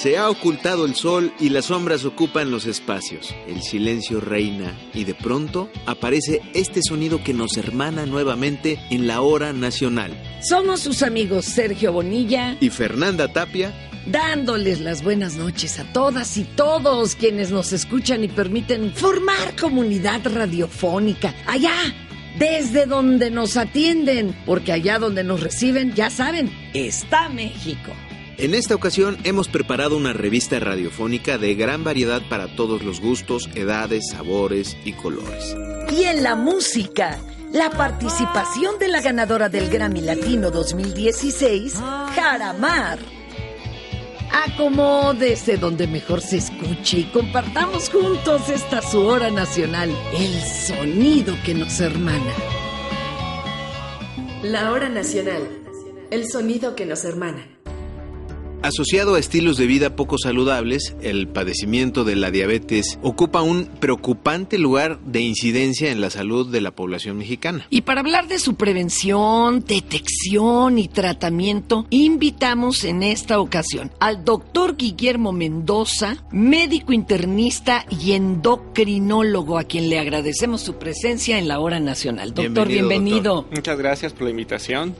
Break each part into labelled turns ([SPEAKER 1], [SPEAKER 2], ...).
[SPEAKER 1] Se ha ocultado el sol y las sombras ocupan los espacios. El silencio reina y de pronto aparece este sonido que nos hermana nuevamente en la hora nacional.
[SPEAKER 2] Somos sus amigos Sergio Bonilla
[SPEAKER 1] y Fernanda Tapia
[SPEAKER 2] dándoles las buenas noches a todas y todos quienes nos escuchan y permiten formar comunidad radiofónica allá desde donde nos atienden, porque allá donde nos reciben, ya saben, está México.
[SPEAKER 1] En esta ocasión hemos preparado una revista radiofónica de gran variedad para todos los gustos, edades, sabores y colores.
[SPEAKER 2] Y en la música, la participación de la ganadora del Grammy Latino 2016, Jaramar. Acomódese donde mejor se escuche y compartamos juntos esta su hora nacional, el sonido que nos hermana.
[SPEAKER 3] La hora nacional, el sonido que nos hermana.
[SPEAKER 1] Asociado a estilos de vida poco saludables, el padecimiento de la diabetes ocupa un preocupante lugar de incidencia en la salud de la población mexicana.
[SPEAKER 2] Y para hablar de su prevención, detección y tratamiento, invitamos en esta ocasión al doctor Guillermo Mendoza, médico internista y endocrinólogo, a quien le agradecemos su presencia en la hora nacional. Doctor, bienvenido. bienvenido.
[SPEAKER 4] Muchas gracias por la invitación.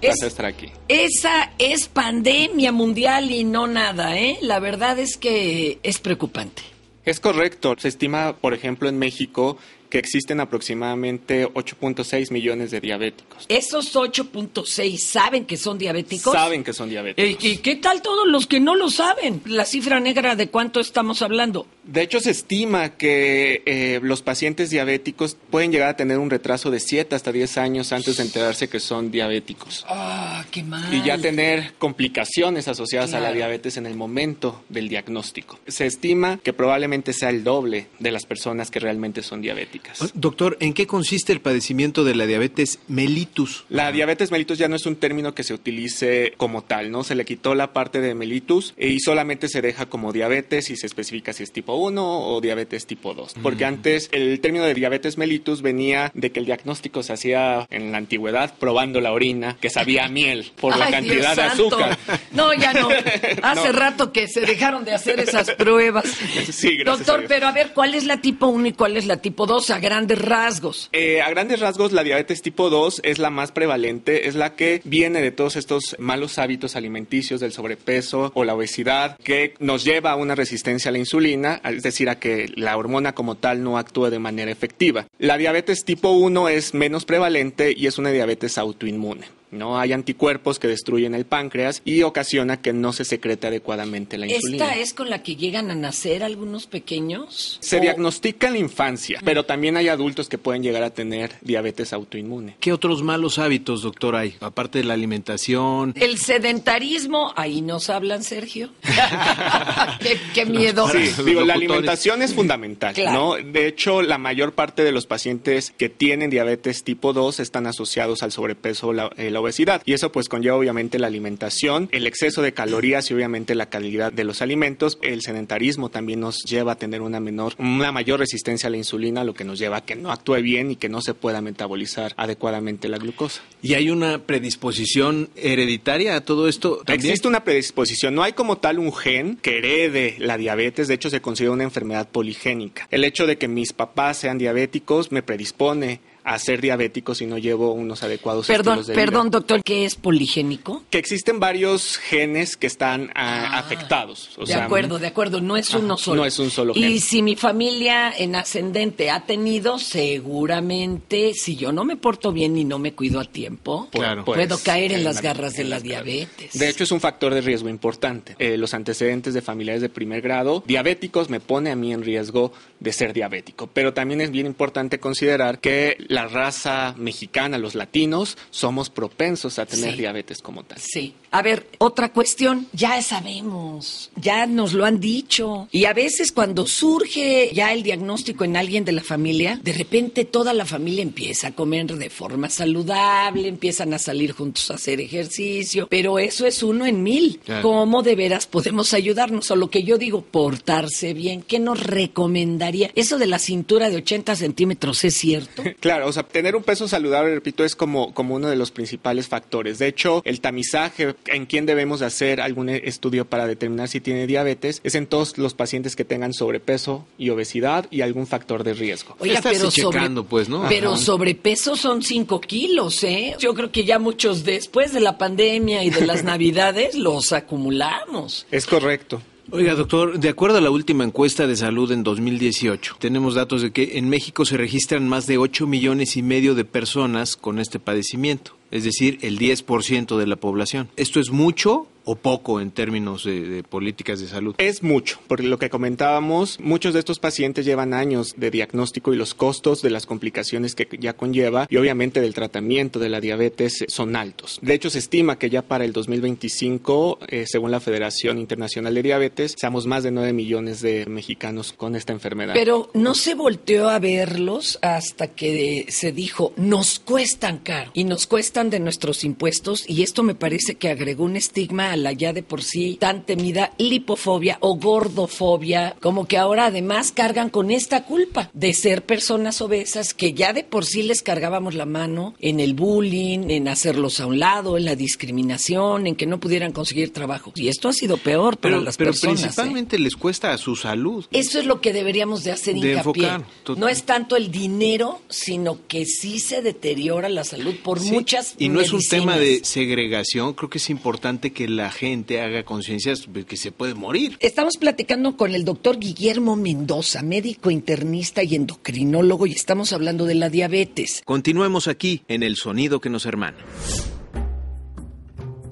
[SPEAKER 4] Placer estar aquí.
[SPEAKER 2] Esa es pandemia mundial y no nada, ¿eh? La verdad es que es preocupante.
[SPEAKER 4] Es correcto. Se estima, por ejemplo, en México que existen aproximadamente 8.6 millones de diabéticos.
[SPEAKER 2] ¿Esos 8.6 saben que son diabéticos?
[SPEAKER 4] Saben que son diabéticos.
[SPEAKER 2] ¿Y qué tal todos los que no lo saben? La cifra negra de cuánto estamos hablando.
[SPEAKER 4] De hecho, se estima que eh, los pacientes diabéticos pueden llegar a tener un retraso de 7 hasta 10 años antes de enterarse que son diabéticos.
[SPEAKER 2] ¡Ah, qué mal!
[SPEAKER 4] Y ya tener complicaciones asociadas a la diabetes en el momento del diagnóstico. Se estima que probablemente sea el doble de las personas que realmente son diabéticas.
[SPEAKER 1] Doctor, ¿en qué consiste el padecimiento de la diabetes mellitus?
[SPEAKER 4] La diabetes mellitus ya no es un término que se utilice como tal, ¿no? Se le quitó la parte de mellitus y solamente se deja como diabetes y se especifica si es tipo 1 o diabetes tipo 2. Porque antes el término de diabetes mellitus venía de que el diagnóstico se hacía en la antigüedad probando la orina que sabía miel por la cantidad de azúcar.
[SPEAKER 2] No, ya no. Hace rato que se dejaron de hacer esas pruebas.
[SPEAKER 4] Sí, gracias
[SPEAKER 2] Doctor, pero a ver, ¿cuál es la tipo 1 y cuál es la tipo 2? a grandes rasgos?
[SPEAKER 4] Eh, a grandes rasgos, la diabetes tipo 2 es la más prevalente, es la que viene de todos estos malos hábitos alimenticios, del sobrepeso o la obesidad, que nos lleva a una resistencia a la insulina, es decir, a que la hormona como tal no actúe de manera efectiva. La diabetes tipo 1 es menos prevalente y es una diabetes autoinmune. ¿No? Hay anticuerpos que destruyen el páncreas y ocasiona que no se secrete adecuadamente la insulina.
[SPEAKER 2] ¿Esta es con la que llegan a nacer algunos pequeños?
[SPEAKER 4] Se diagnostica en la infancia, pero también hay adultos que pueden llegar a tener diabetes autoinmune.
[SPEAKER 1] ¿Qué otros malos hábitos, doctor, hay? Aparte de la alimentación.
[SPEAKER 2] El sedentarismo, ahí nos hablan, Sergio. qué, miedo.
[SPEAKER 4] Sí, digo, la alimentación es fundamental, ¿no? De hecho, la mayor parte de los pacientes que tienen diabetes tipo 2 están asociados al sobrepeso o la, la obesidad. Y eso pues conlleva obviamente la alimentación, el exceso de calorías y obviamente la calidad de los alimentos. El sedentarismo también nos lleva a tener una menor, una mayor resistencia a la insulina, lo que nos lleva a que no actúe bien y que no se pueda metabolizar adecuadamente la glucosa.
[SPEAKER 1] ¿Y hay una predisposición hereditaria a todo esto?
[SPEAKER 4] Existe una predisposición. No hay como tal un gen que herede la diabetes. De hecho, se considera una enfermedad poligénica. El hecho de que mis papás sean diabéticos me predispone a ser diabético si no llevo unos adecuados
[SPEAKER 2] perdón,
[SPEAKER 4] estilos de
[SPEAKER 2] Perdón, doctor, ¿qué es poligénico?
[SPEAKER 4] Que existen varios genes que están ah, ah, afectados.
[SPEAKER 2] de acuerdo, de acuerdo, no es uno solo.
[SPEAKER 4] No es un solo gen.
[SPEAKER 2] Y si mi familia en ascendente ha tenido, seguramente, si yo no me porto bien y no me cuido a tiempo, puedo pues, caer en las garras de la diabetes.
[SPEAKER 4] De hecho, es un factor de riesgo importante. Eh, los antecedentes de familiares de primer grado diabéticos me pone a mí en riesgo de ser diabético. Pero también es bien importante considerar que la raza mexicana, los latinos, somos propensos a tener diabetes como tal.
[SPEAKER 2] Sí. A ver, otra cuestión, ya sabemos, ya nos lo han dicho. Y a veces cuando surge ya el diagnóstico en alguien de la familia, de repente toda la familia empieza a comer de forma saludable, empiezan a salir juntos a hacer ejercicio, pero eso es uno en mil. ¿Cómo de veras podemos ayudarnos? O lo que yo digo, portarse bien. ¿Qué nos recomendaría? Eso de la cintura de 80 centímetros, ¿es cierto?
[SPEAKER 4] Claro, o sea, tener un peso saludable, repito, es como, como uno de los principales factores. De hecho, el tamizaje en quién debemos hacer algún estudio para determinar si tiene diabetes es en todos los pacientes que tengan sobrepeso y obesidad y algún factor de riesgo.
[SPEAKER 2] Oiga,
[SPEAKER 1] Estás
[SPEAKER 2] pero,
[SPEAKER 1] checando,
[SPEAKER 2] sobre,
[SPEAKER 1] pues, ¿no?
[SPEAKER 2] pero sobrepeso son 5 kilos, ¿eh? Yo creo que ya muchos después de la pandemia y de las navidades los acumulamos.
[SPEAKER 4] Es correcto.
[SPEAKER 1] Oiga, doctor, de acuerdo a la última encuesta de salud en 2018, tenemos datos de que en México se registran más de 8 millones y medio de personas con este padecimiento, es decir, el 10% de la población. ¿Esto es mucho o poco en términos de, de políticas de salud?
[SPEAKER 4] Es mucho, porque lo que comentábamos, muchos de estos pacientes llevan años de diagnóstico y los costos de las complicaciones que ya conlleva y obviamente del tratamiento de la diabetes eh, son altos. De hecho, se estima que ya para el 2025, eh, según la Federación Internacional de Diabetes, seamos más de 9 millones de mexicanos con esta enfermedad.
[SPEAKER 2] Pero no se volteó a verlos hasta que se dijo, nos cuestan caro y nos cuestan de nuestros impuestos y esto me parece que agregó un estigma a la ya de por sí tan temida lipofobia o gordofobia, como que ahora además cargan con esta culpa de ser personas obesas que ya de por sí les cargábamos la mano en el bullying, en hacerlos a un lado, en la discriminación, en que no pudieran conseguir trabajo. Y esto ha sido peor para
[SPEAKER 1] Pero,
[SPEAKER 2] las
[SPEAKER 1] pero
[SPEAKER 2] personas. ¿eh?
[SPEAKER 1] principalmente les cuesta a su salud.
[SPEAKER 2] Eso es lo que deberíamos de hacer
[SPEAKER 1] De
[SPEAKER 2] hincapié.
[SPEAKER 1] enfocar,
[SPEAKER 2] no es tanto el dinero, sino que sí se deteriora la salud por
[SPEAKER 1] Sí,
[SPEAKER 2] muchas
[SPEAKER 1] Y no es un
[SPEAKER 2] medicinas.
[SPEAKER 1] tema de segregación, creo que es importante que la gente haga conciencia de que se puede morir.
[SPEAKER 2] Estamos platicando con el doctor Guillermo Mendoza, médico internista y endocrinólogo, y estamos hablando de la diabetes.
[SPEAKER 1] Continuemos aquí en El Sonido que nos hermana.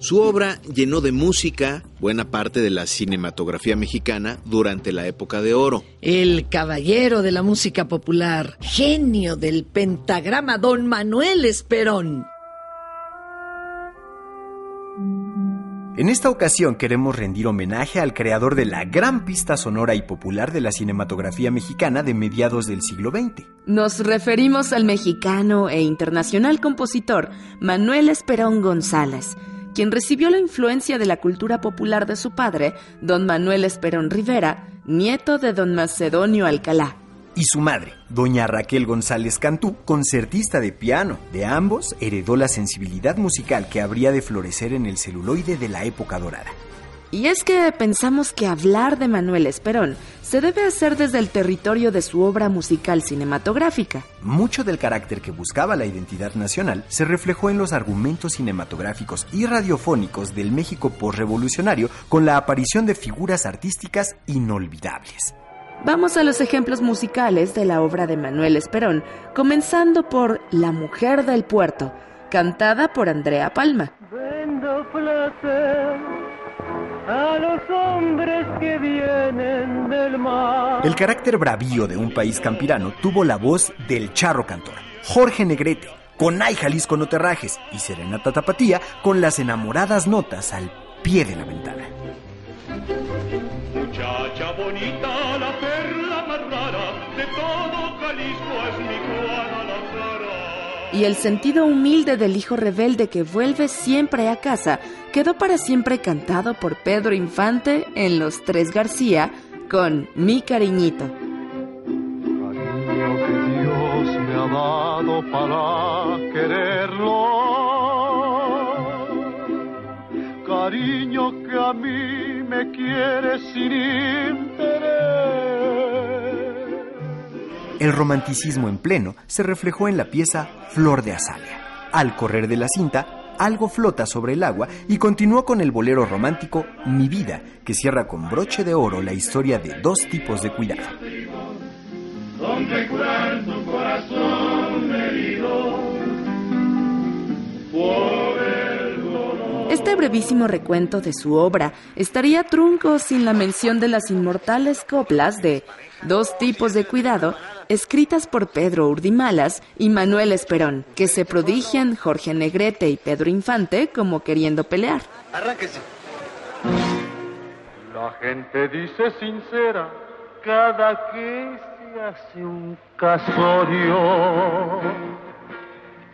[SPEAKER 1] Su obra llenó de música buena parte de la cinematografía mexicana durante la época de oro.
[SPEAKER 2] El caballero de la música popular, genio del pentagrama, don Manuel Esperón.
[SPEAKER 5] En esta ocasión queremos rendir homenaje al creador de la gran pista sonora y popular de la cinematografía mexicana de mediados del siglo XX.
[SPEAKER 6] Nos referimos al mexicano e internacional compositor Manuel Esperón González, quien recibió la influencia de la cultura popular de su padre, don Manuel Esperón Rivera, nieto de don Macedonio Alcalá.
[SPEAKER 5] Y su madre, doña Raquel González Cantú, concertista de piano. De ambos heredó la sensibilidad musical que habría de florecer en el celuloide de la época dorada.
[SPEAKER 6] Y es que pensamos que hablar de Manuel Esperón se debe hacer desde el territorio de su obra musical cinematográfica.
[SPEAKER 5] Mucho del carácter que buscaba la identidad nacional se reflejó en los argumentos cinematográficos y radiofónicos del México posrevolucionario con la aparición de figuras artísticas inolvidables.
[SPEAKER 6] Vamos a los ejemplos musicales de la obra de Manuel Esperón, comenzando por La Mujer del Puerto, cantada por Andrea Palma.
[SPEAKER 7] Vendo placer a los hombres que vienen del mar.
[SPEAKER 5] El carácter bravío de un país campirano tuvo la voz del charro cantor, Jorge Negrete, con Ay Jalisco no te rajes y Serenata Tapatía con las enamoradas notas al pie de la ventana.
[SPEAKER 6] Y el sentido humilde del hijo rebelde que vuelve siempre a casa quedó para siempre cantado por Pedro Infante en Los Tres García con Mi Cariñito.
[SPEAKER 7] Cariño que Dios me ha dado para quererlo. Cariño que a mí me quiere sin interés.
[SPEAKER 5] El romanticismo en pleno se reflejó en la pieza Flor de Azalea. Al correr de la cinta, algo flota sobre el agua y continuó con el bolero romántico Mi vida, que cierra con broche de oro la historia de dos tipos de cuidado.
[SPEAKER 7] donde curar tu corazón herido por el dolor.
[SPEAKER 6] Este brevísimo recuento de su obra estaría trunco sin la mención de las inmortales coplas de Dos tipos de cuidado, escritas por Pedro Urdimalas y Manuel Esperón, que se prodigian Jorge Negrete y Pedro Infante como queriendo pelear.
[SPEAKER 7] La gente dice sincera cada que se hace un casorio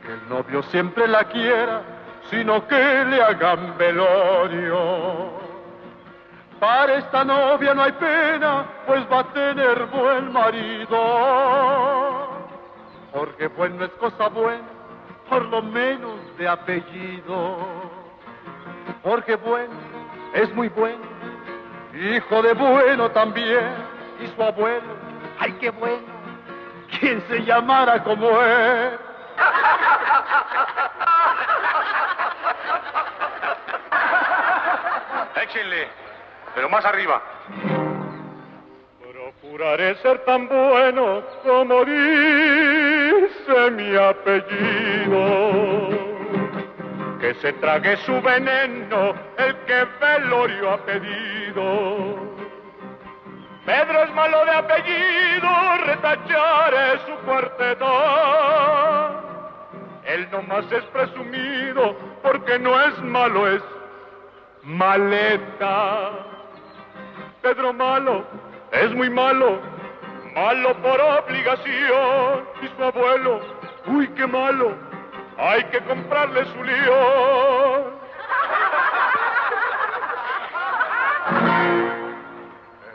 [SPEAKER 7] que el novio siempre la quiera, sino que le hagan velorio. Para esta novia no hay pena, pues va a tener buen marido. Porque bueno es cosa buena, por lo menos de apellido. porque bueno es muy bueno, hijo de bueno también, y su abuelo, ay qué bueno, quien se llamara como él.
[SPEAKER 8] Échenle, pero más arriba.
[SPEAKER 7] Procuraré ser tan bueno como dice mi apellido. Que se trague su veneno el que velorio ha pedido. Pedro es malo de apellido, retacharé su cuarteta. Él nomás es presumido porque no es malo, es maleta. Pedro malo es muy malo, malo por obligación. Y su abuelo, uy, qué malo, hay que comprarle su lío.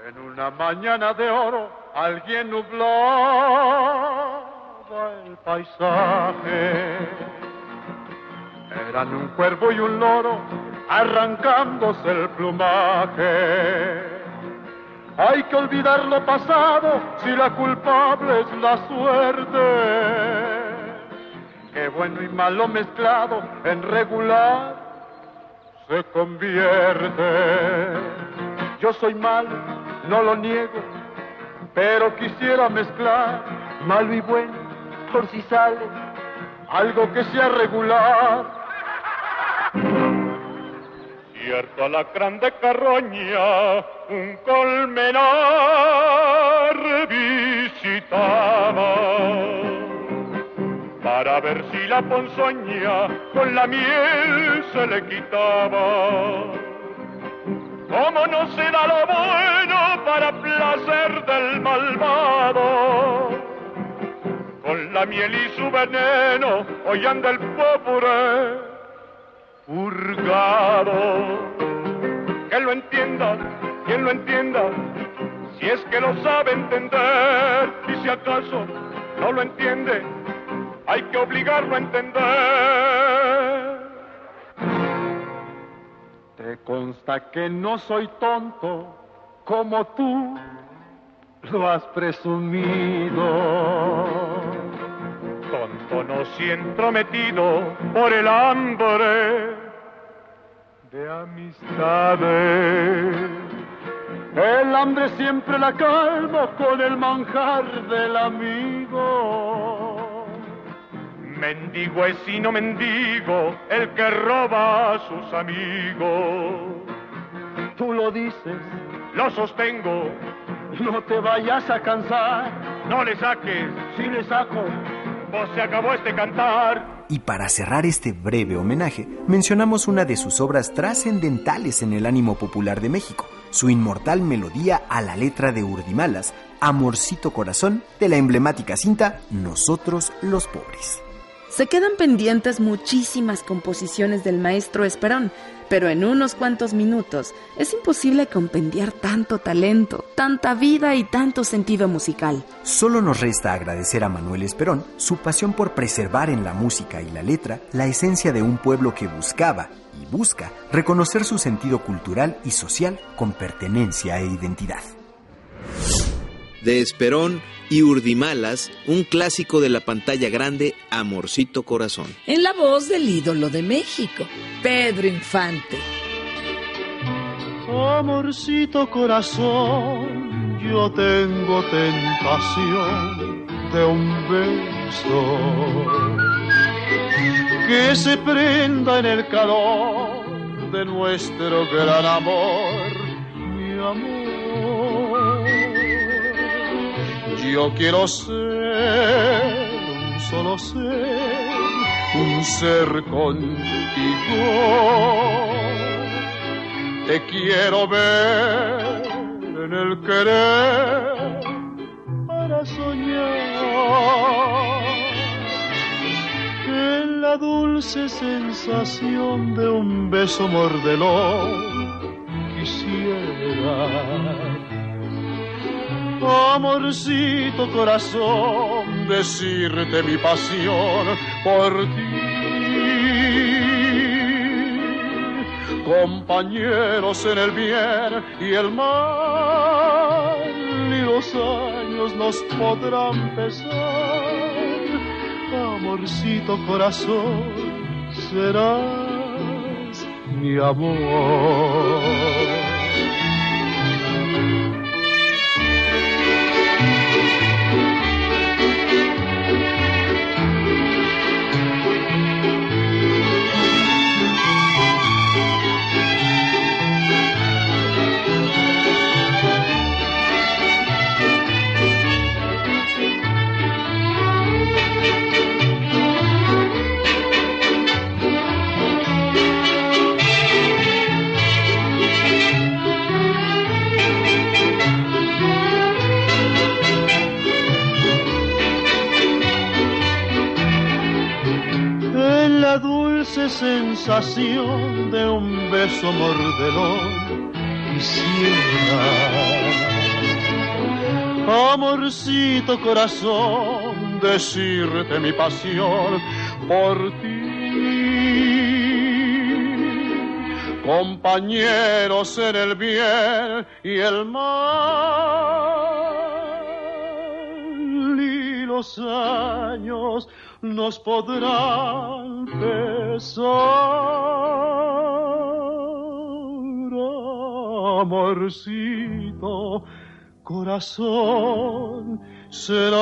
[SPEAKER 7] En una mañana de oro, alguien nublaba el paisaje. Eran un cuervo y un loro arrancándose el plumaje. Hay que olvidar lo pasado si la culpable es la suerte. Que bueno y malo mezclado en regular se convierte. Yo soy malo, no lo niego, pero quisiera mezclar malo y bueno por si sale algo que sea regular. Cierto alacrán de carroña, un colmenar visitaba. Para ver si la ponzoña con la miel se le quitaba. Como no se da lo bueno para placer del malvado, con la miel y su veneno hoy el pobre purgado. Que lo entienda, quien lo entienda, si es que lo sabe entender, y si acaso no lo entiende, hay que obligarlo a entender. Te consta que no soy tonto como tú lo has presumido. Tonto no si entrometido por el hambre de amistades. El hambre siempre la calma con el manjar del amigo. Mendigo es y no mendigo el que roba a sus amigos. Tú lo dices, lo sostengo, no te vayas a cansar. No le saques, si le saco, pues se acabó este cantar.
[SPEAKER 5] Y para cerrar este breve homenaje, mencionamos una de sus obras trascendentales en el ánimo popular de México, su inmortal melodía a la letra de Urdimalas, Amorcito Corazón, de la emblemática cinta Nosotros los Pobres.
[SPEAKER 6] Se quedan pendientes muchísimas composiciones del maestro Esperón, pero en unos cuantos minutos es imposible compendiar tanto talento, tanta vida y tanto sentido musical.
[SPEAKER 5] Solo nos resta agradecer a Manuel Esperón su pasión por preservar en la música y la letra la esencia de un pueblo que buscaba y busca reconocer su sentido cultural y social con pertenencia e identidad.
[SPEAKER 1] De Esperón y Urdimalas, un clásico de la pantalla grande, Amorcito Corazón.
[SPEAKER 2] En la voz del ídolo de México, Pedro Infante.
[SPEAKER 7] Amorcito corazón, yo tengo tentación de un beso que se prenda en el calor de nuestro gran amor, mi amor. Yo quiero ser un solo ser, un ser contigo. Te quiero ver en el querer para soñar. En la dulce sensación de un beso mordelón quisiera amorcito corazón, decirte mi pasión por ti.
[SPEAKER 9] compañeros en el bien y el mal, y los años nos podrán pesar. Amorcito corazón, serás mi amor. Sensación de un beso mordelón quisiera. Amorcito corazón, decirte mi pasión por ti. Compañeros en el bien y el mal y los años nos podrán pesar. Amorcito, corazón, serás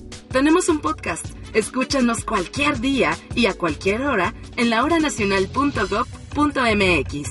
[SPEAKER 10] Tenemos un podcast. Escúchanos cualquier día y a cualquier hora en lahoranacional.gov.mx.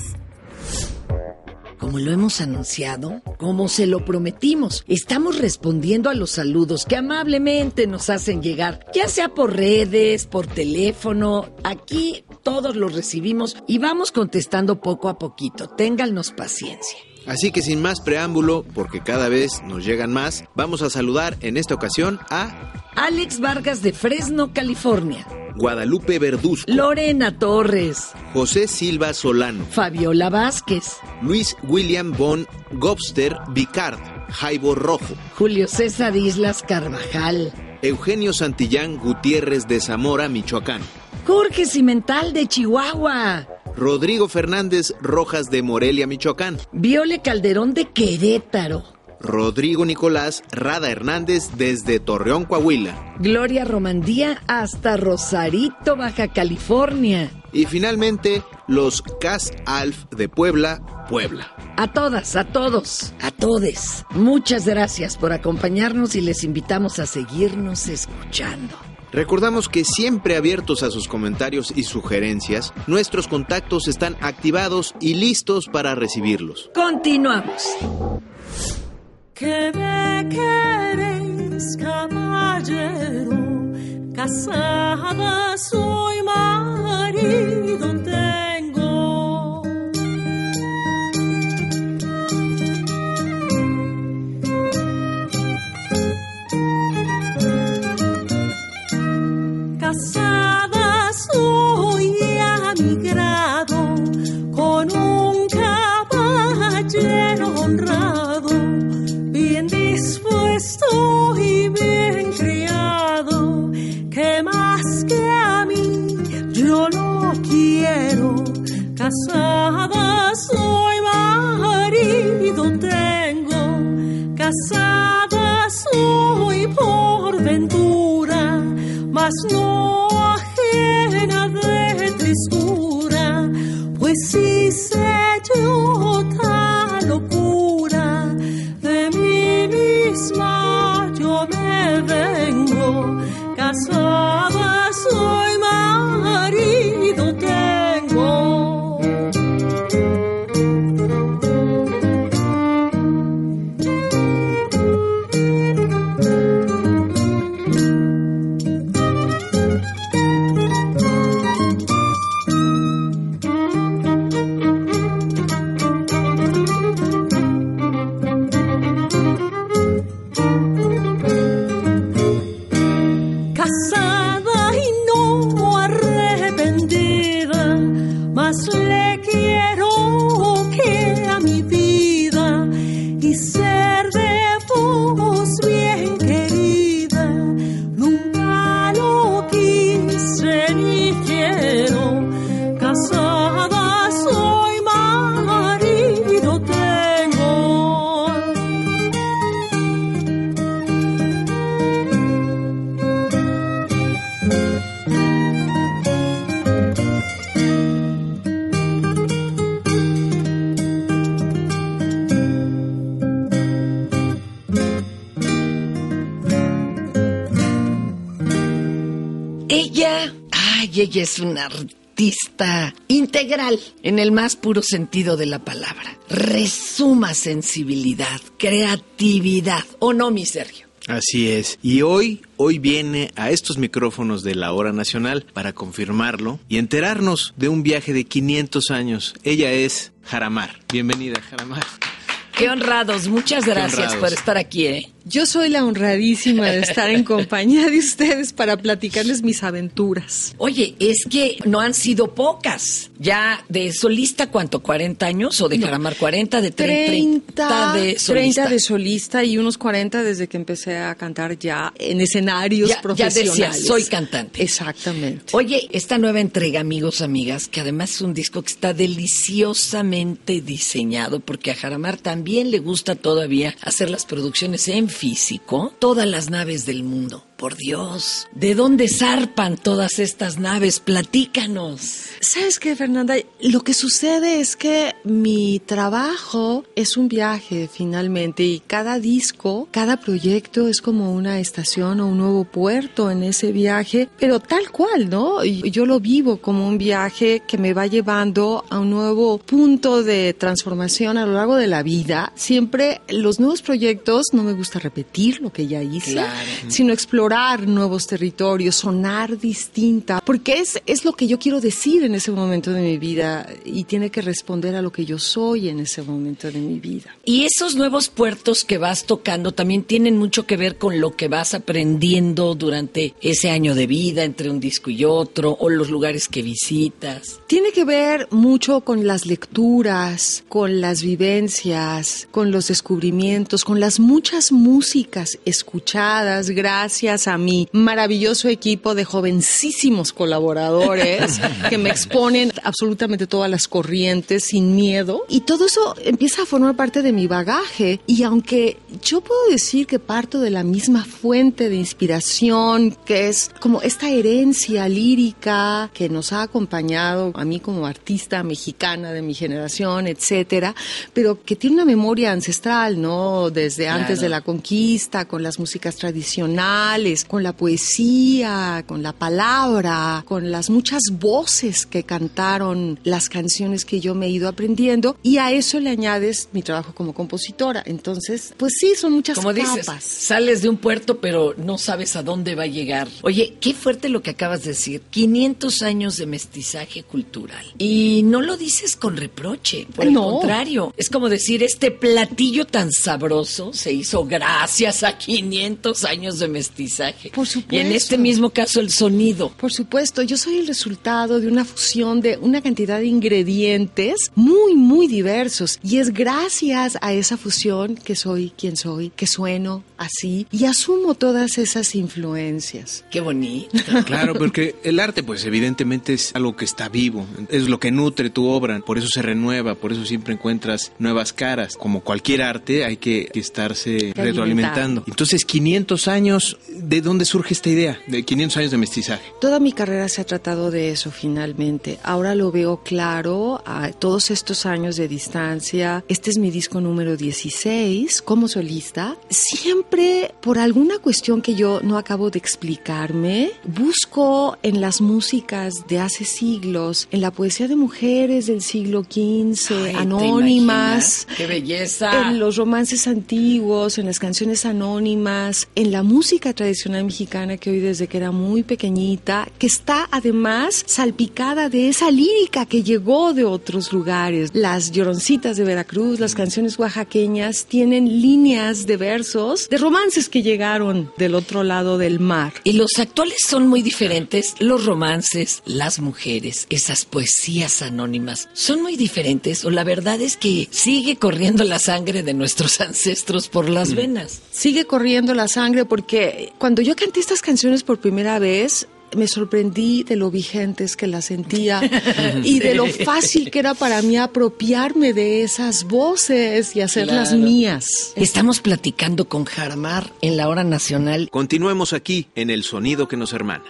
[SPEAKER 2] Como lo hemos anunciado, como se lo prometimos, estamos respondiendo a los saludos que amablemente nos hacen llegar, ya sea por redes, por teléfono, aquí todos los recibimos y vamos contestando poco a poquito. Téngannos paciencia.
[SPEAKER 1] Así que sin más preámbulo, porque cada vez nos llegan más, vamos a saludar en esta ocasión a
[SPEAKER 2] Alex Vargas de Fresno, California.
[SPEAKER 1] Guadalupe Verduzco,
[SPEAKER 2] Lorena Torres,
[SPEAKER 1] José Silva Solano,
[SPEAKER 2] Fabiola Vázquez,
[SPEAKER 1] Luis William von Gobster Vicard, Jaibo Rojo,
[SPEAKER 2] Julio César Islas Carvajal,
[SPEAKER 1] Eugenio Santillán Gutiérrez de Zamora, Michoacán,
[SPEAKER 2] Jorge Cimental de Chihuahua,
[SPEAKER 1] Rodrigo Fernández Rojas de Morelia, Michoacán,
[SPEAKER 2] Viole Calderón de Querétaro,
[SPEAKER 1] Rodrigo Nicolás Rada Hernández desde Torreón, Coahuila.
[SPEAKER 2] Gloria Romandía hasta Rosarito, Baja California.
[SPEAKER 1] Y finalmente, los Cas Alf de Puebla, Puebla.
[SPEAKER 2] A todas, a todos, a todes. Muchas gracias por acompañarnos y les invitamos a seguirnos escuchando.
[SPEAKER 1] Recordamos que siempre abiertos a sus comentarios y sugerencias, nuestros contactos están activados y listos para recibirlos.
[SPEAKER 2] Continuamos.
[SPEAKER 11] ¿Qué me caballero? Casada soy,
[SPEAKER 2] ella es una artista integral en el más puro sentido de la palabra. Resuma sensibilidad, creatividad, ¿o no, mi Sergio?
[SPEAKER 1] Así es. Y hoy, hoy viene a estos micrófonos de la Hora Nacional para confirmarlo y enterarnos de un viaje de 500 años. Ella es Jaramar. Bienvenida, Jaramar.
[SPEAKER 2] Qué honrados, muchas gracias
[SPEAKER 1] honrados.
[SPEAKER 2] por estar aquí. ¿eh?
[SPEAKER 12] Yo soy la honradísima de estar en compañía de ustedes para platicarles mis aventuras.
[SPEAKER 2] Oye, es que no han sido pocas. Ya de solista, ¿cuánto? ¿40 años? ¿O de Jaramar 40? ¿De 30,
[SPEAKER 12] 30,
[SPEAKER 2] de solista?
[SPEAKER 12] 30 de solista y unos 40 desde que empecé a cantar ya en escenarios
[SPEAKER 2] Ya- ya
[SPEAKER 12] profesionales.
[SPEAKER 2] decías, soy cantante.
[SPEAKER 12] Exactamente.
[SPEAKER 2] Oye, esta nueva entrega, amigos, amigas, que además es un disco que está deliciosamente diseñado, porque a Jaramar también le gusta todavía hacer las producciones en físico, todas las naves del mundo. Por Dios, ¿de dónde zarpan todas estas naves? Platícanos.
[SPEAKER 12] ¿Sabes qué, Fernanda? Lo que sucede es que mi trabajo es un viaje finalmente y cada disco, cada proyecto es como una estación o un nuevo puerto en ese viaje, pero tal cual, ¿no? Yo lo vivo como un viaje que me va llevando a un nuevo punto de transformación a lo largo de la vida. Siempre los nuevos proyectos no me gusta repetir lo que ya hice,
[SPEAKER 2] Claro.
[SPEAKER 12] sino explorar nuevos territorios, sonar distinta, porque es, es lo que yo quiero decir en ese momento de mi vida y tiene que responder a lo que yo soy en ese momento de mi vida.
[SPEAKER 2] Y esos nuevos puertos que vas tocando también tienen mucho que ver con lo que vas aprendiendo durante ese año de vida, entre un disco y otro, o los lugares que visitas.
[SPEAKER 12] Tiene que ver mucho con las lecturas, con las vivencias, con los descubrimientos, con las muchas músicas escuchadas gracias a mi maravilloso equipo de jovencísimos colaboradores que me exponen absolutamente todas las corrientes sin miedo. Y todo eso empieza a formar parte de mi bagaje. Y aunque yo puedo decir que parto de la misma fuente de inspiración, que es como esta herencia lírica que nos ha acompañado a mí como artista mexicana de mi generación, etcétera, pero que tiene una memoria ancestral, ¿no? Desde antes
[SPEAKER 2] Claro.
[SPEAKER 12] de la conquista, con las músicas tradicionales, con la poesía, con la palabra, con las muchas voces que cantaron las canciones que yo me he ido aprendiendo y a eso le añades mi trabajo como compositora. Entonces, pues sí, son muchas
[SPEAKER 2] Como dices,
[SPEAKER 12] capas.
[SPEAKER 2] sales de un puerto pero no sabes a dónde va a llegar. Oye, qué fuerte lo que acabas de decir. 500 años de mestizaje cultural. Y no lo dices con reproche, por el
[SPEAKER 12] No.
[SPEAKER 2] contrario. Es como decir, este platillo tan sabroso se hizo gracias a 500 años de mestizaje.
[SPEAKER 12] Por supuesto.
[SPEAKER 2] Y en este mismo caso el sonido.
[SPEAKER 12] Por supuesto, yo soy el resultado de una fusión de una cantidad de ingredientes muy, muy diversos. Y es gracias a esa fusión que soy quien soy, que sueno así y asumo todas esas influencias.
[SPEAKER 2] Qué bonito.
[SPEAKER 1] Claro, porque el arte, pues evidentemente es algo que está vivo, es lo que nutre tu obra, por eso se renueva, por eso siempre encuentras nuevas caras. Como cualquier arte, hay que estarse retroalimentando. Entonces, 500 años, ¿de dónde surge esta idea? De 500 años de mestizaje.
[SPEAKER 12] Toda mi carrera se ha tratado de eso finalmente. Ahora lo veo claro a todos estos años de distancia. Este es mi disco número 16 como solista. Siempre por alguna cuestión que yo no acabo de explicarme, busco en las músicas de hace siglos, en la poesía de mujeres del siglo XV,
[SPEAKER 2] Ay, ¿te
[SPEAKER 12] anónimas?
[SPEAKER 2] ¡Qué belleza!
[SPEAKER 12] en los romances antiguos, en las canciones anónimas, en la música tradicional mexicana que oí desde que era muy pequeñita, que está además salpicada de esa lírica que llegó de otros lugares. Las lloroncitas de Veracruz, las canciones oaxaqueñas tienen líneas de versos de romances que llegaron del otro lado del mar.
[SPEAKER 2] Y los actuales son muy diferentes. Los romances, las mujeres, esas poesías anónimas, son muy diferentes. O la verdad es que sigue corriendo la sangre de nuestros ancestros por las venas.
[SPEAKER 12] sigue corriendo la sangre porque cuando yo canté estas canciones por primera vez, me sorprendí de lo vigentes que las sentía y de lo fácil que era para mí apropiarme de esas voces y hacerlas
[SPEAKER 2] Claro.
[SPEAKER 12] mías.
[SPEAKER 2] Estamos platicando con Jaramar en la hora nacional.
[SPEAKER 1] Continuemos aquí en el sonido que nos hermana.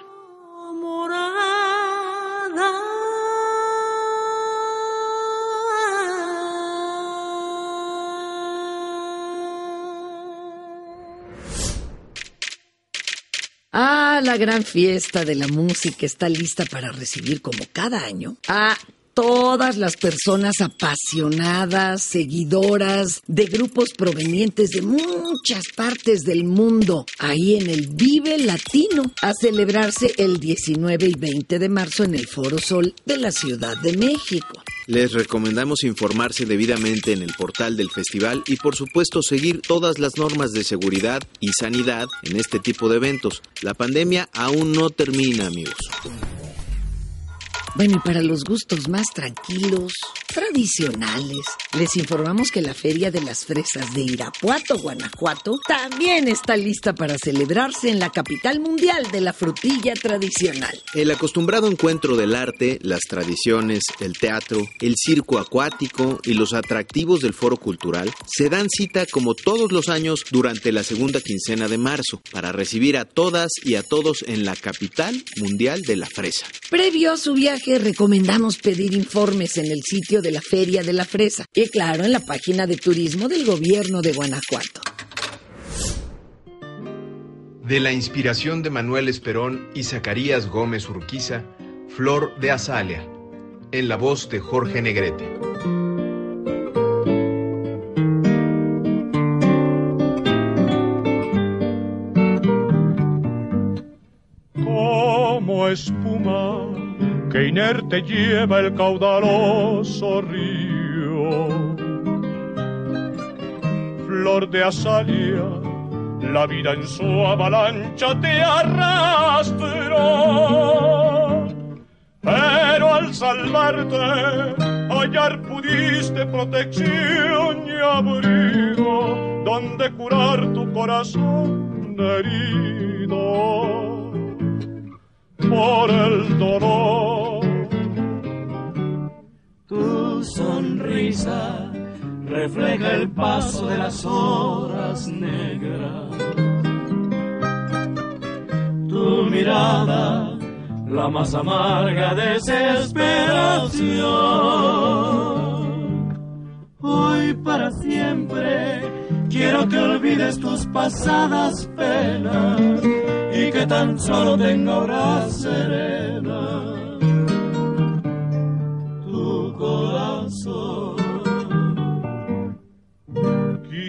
[SPEAKER 2] La gran fiesta de la música está lista para recibir como cada año a todas las personas apasionadas, seguidoras de grupos provenientes de muchas partes del mundo, ahí en el Vive Latino, a celebrarse el 19 y 20 de marzo en el Foro Sol de la Ciudad de México.
[SPEAKER 1] Les recomendamos informarse debidamente en el portal del festival y por supuesto seguir todas las normas de seguridad y sanidad en este tipo de eventos. La pandemia aún no termina, amigos.
[SPEAKER 2] Bueno, y para los gustos más tranquilos, tradicionales, les informamos que la Feria de las Fresas de Irapuato, Guanajuato, también está lista para celebrarse en la capital mundial de la frutilla tradicional.
[SPEAKER 1] El acostumbrado encuentro del arte, las tradiciones, el teatro, el circo acuático y los atractivos del foro cultural se dan cita como todos los años durante la segunda quincena de marzo para recibir a todas y a todos en la capital mundial de la fresa.
[SPEAKER 2] Previo a su viaje, recomendamos pedir informes en el sitio de la Feria de la Fresa y claro, en la página de turismo del gobierno de Guanajuato.
[SPEAKER 13] De la inspiración de Manuel Esperón y Zacarías Gómez Urquiza, Flor de Azalea, en la voz de Jorge Negrete.
[SPEAKER 7] Como espuma que inerte lleva el caudaloso río. Flor de azalia, la vida en su avalancha te arrastró. Pero al salvarte, hallar pudiste protección y abrigo, donde curar tu corazón herido por el dolor.
[SPEAKER 14] Sonrisa refleja el paso de las horas negras. Tu mirada, la más amarga desesperación. Hoy para siempre quiero que olvides tus pasadas penas y que tan solo tenga hora serena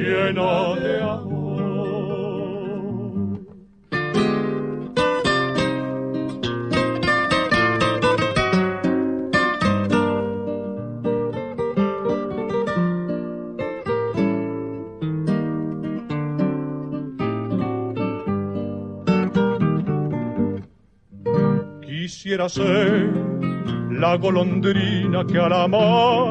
[SPEAKER 7] llena de amor. Quisiera ser la golondrina que al amanecer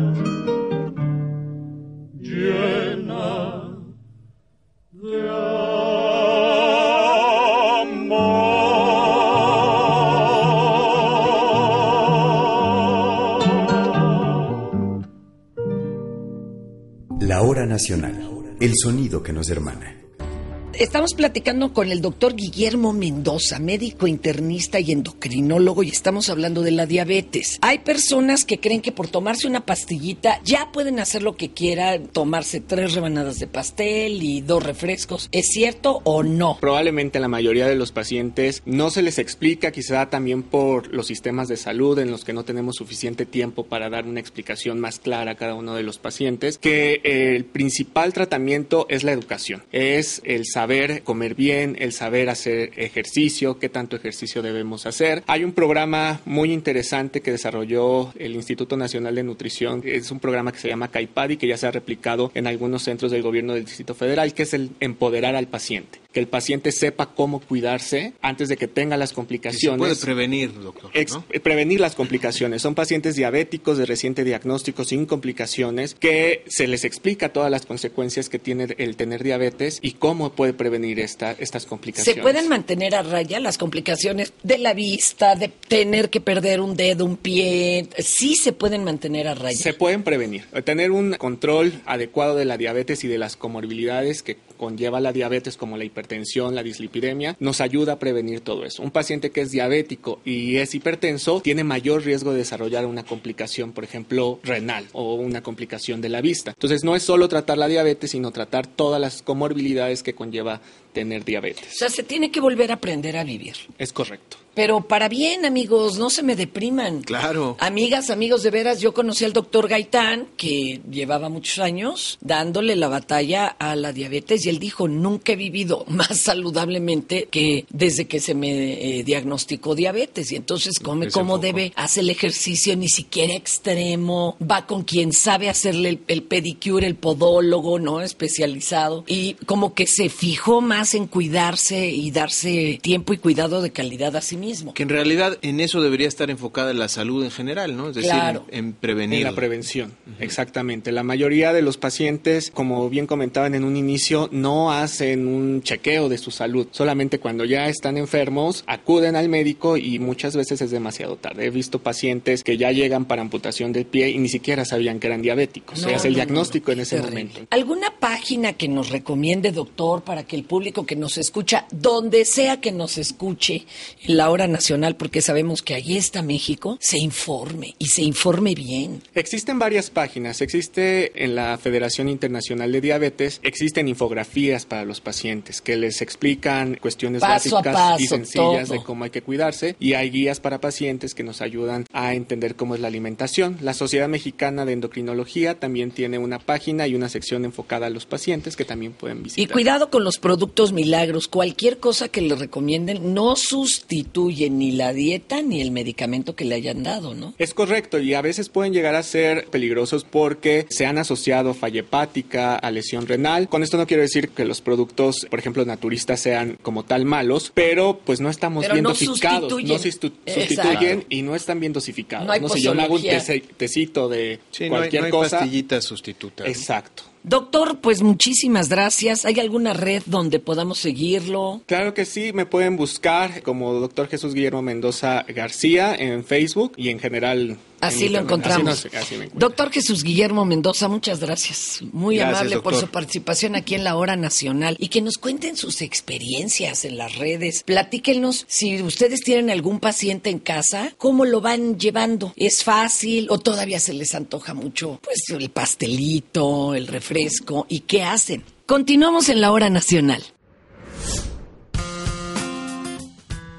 [SPEAKER 5] el sonido que nos hermana.
[SPEAKER 2] Estamos platicando con el doctor Guillermo Mendoza, médico internista y endocrinólogo, y estamos hablando de la diabetes. Hay personas que creen que por tomarse una pastillita ya pueden hacer lo que quieran, tomarse tres rebanadas de pastel y dos refrescos. ¿Es cierto o no?
[SPEAKER 4] Probablemente la mayoría de los pacientes no se les explica, quizá también por los sistemas de salud en los que no tenemos suficiente tiempo para dar una explicación más clara a cada uno de los pacientes, que el principal tratamiento es la educación, es el saber saber comer bien, el saber hacer ejercicio, qué tanto ejercicio debemos hacer. Hay un programa muy interesante que desarrolló el Instituto Nacional de Nutrición, es un programa que se llama CAIPADI, que ya se ha replicado en algunos centros del gobierno del Distrito Federal, que es el empoderar al paciente que el paciente sepa cómo cuidarse antes de que tenga las complicaciones.
[SPEAKER 1] Se puede prevenir, doctor.
[SPEAKER 4] Prevenir las complicaciones. Son pacientes diabéticos de reciente diagnóstico sin complicaciones que se les explica todas las consecuencias que tiene el tener diabetes y cómo puede prevenir esta, estas complicaciones.
[SPEAKER 2] ¿Se pueden mantener a raya las complicaciones de la vista, de tener que perder un dedo, un pie? Sí se pueden mantener a raya.
[SPEAKER 4] Se pueden prevenir. Tener un control adecuado de la diabetes y de las comorbilidades que conlleva la diabetes como la hipertensión, la dislipidemia, nos ayuda a prevenir todo eso. Un paciente que es diabético y es hipertenso tiene mayor riesgo de desarrollar una complicación, por ejemplo, renal o una complicación de la vista. Entonces no es solo tratar la diabetes, sino tratar todas las comorbilidades que conlleva 对吧。Tener diabetes.
[SPEAKER 2] O sea, se tiene que volver a aprender a vivir.
[SPEAKER 4] Es correcto.
[SPEAKER 2] Pero para bien, amigos, no se me depriman.
[SPEAKER 1] Claro.
[SPEAKER 2] Amigas, amigos, de veras, yo conocí al doctor Gaitán, que llevaba muchos años dándole la batalla a la diabetes, y él dijo, nunca he vivido más saludablemente que desde que se me eh, diagnosticó diabetes. Y entonces come como debe, hace el ejercicio, ni siquiera extremo, va con quien sabe hacerle el, el pedicure, el podólogo, ¿no? Especializado. Y como que se fijó más en cuidarse y darse tiempo y cuidado de calidad a sí mismo.
[SPEAKER 1] Que en realidad en eso debería estar enfocada la salud en general, ¿no? Es decir,
[SPEAKER 2] Claro.
[SPEAKER 1] en, en prevenir.
[SPEAKER 4] En la prevención, exactamente. La mayoría de los pacientes, como bien comentaban en un inicio, no hacen un chequeo de su salud. Solamente cuando ya están enfermos, acuden al médico y muchas veces es demasiado tarde. He visto pacientes que ya llegan para amputación del pie y ni siquiera sabían que eran diabéticos.
[SPEAKER 2] No,
[SPEAKER 4] Se hace el
[SPEAKER 2] no, no,
[SPEAKER 4] diagnóstico en ese
[SPEAKER 2] Terrible.
[SPEAKER 4] momento.
[SPEAKER 2] ¿Alguna página que nos recomiende, doctor, para que el público que nos escucha, donde sea que nos escuche, en la hora nacional, porque sabemos que ahí está México, se informe y se informe bien?
[SPEAKER 4] Existen varias páginas. Existe en la Federación Internacional de Diabetes, existen infografías para los pacientes que les explican cuestiones
[SPEAKER 2] Paso
[SPEAKER 4] básicas y sencillas
[SPEAKER 2] todo.
[SPEAKER 4] de cómo hay que cuidarse. Y hay guías para pacientes que nos ayudan a entender cómo es la alimentación. La Sociedad Mexicana de Endocrinología también tiene una página y una sección enfocada a los pacientes que también pueden
[SPEAKER 2] Y
[SPEAKER 4] visitar.
[SPEAKER 2] cuidado con los productos milagros. Cualquier cosa que le recomienden no sustituye ni la dieta ni el medicamento que le hayan dado, ¿no?
[SPEAKER 4] Es correcto y a veces pueden llegar a ser peligrosos porque se han asociado a falla hepática, a lesión renal. Con esto no quiero decir que los productos, por ejemplo, naturistas sean como tal malos, pero pues no estamos
[SPEAKER 2] Pero
[SPEAKER 4] bien
[SPEAKER 2] no
[SPEAKER 4] dosificados,
[SPEAKER 2] sustituyen.
[SPEAKER 4] no sustitu-
[SPEAKER 2] Exacto.
[SPEAKER 4] sustituyen y no están bien dosificados.
[SPEAKER 2] No hay
[SPEAKER 4] si yo me hago un tecito de
[SPEAKER 1] Sí, no hay,
[SPEAKER 4] cualquier
[SPEAKER 1] no hay
[SPEAKER 4] cosa.
[SPEAKER 1] pastillitas sustitutas. ¿no?
[SPEAKER 4] Exacto.
[SPEAKER 2] Doctor, pues muchísimas gracias. ¿Hay alguna red donde podamos seguirlo?
[SPEAKER 4] Claro que sí, me pueden buscar como doctor Jesús Guillermo Mendoza García en Facebook y en general.
[SPEAKER 2] Así
[SPEAKER 4] en
[SPEAKER 2] lo
[SPEAKER 4] Internet.
[SPEAKER 2] encontramos.
[SPEAKER 4] Así, no- así me encuentran.
[SPEAKER 2] Doctor Jesús Guillermo Mendoza, muchas gracias. Muy
[SPEAKER 1] Gracias,
[SPEAKER 2] amable por su participación aquí en la Hora Nacional y que nos cuenten sus experiencias en las redes. Platíquenos si ustedes tienen algún paciente en casa, ¿cómo lo van llevando? ¿Es fácil o todavía se les antoja mucho? Pues el pastelito, el refresco y qué hacen. Continuamos en la Hora Nacional.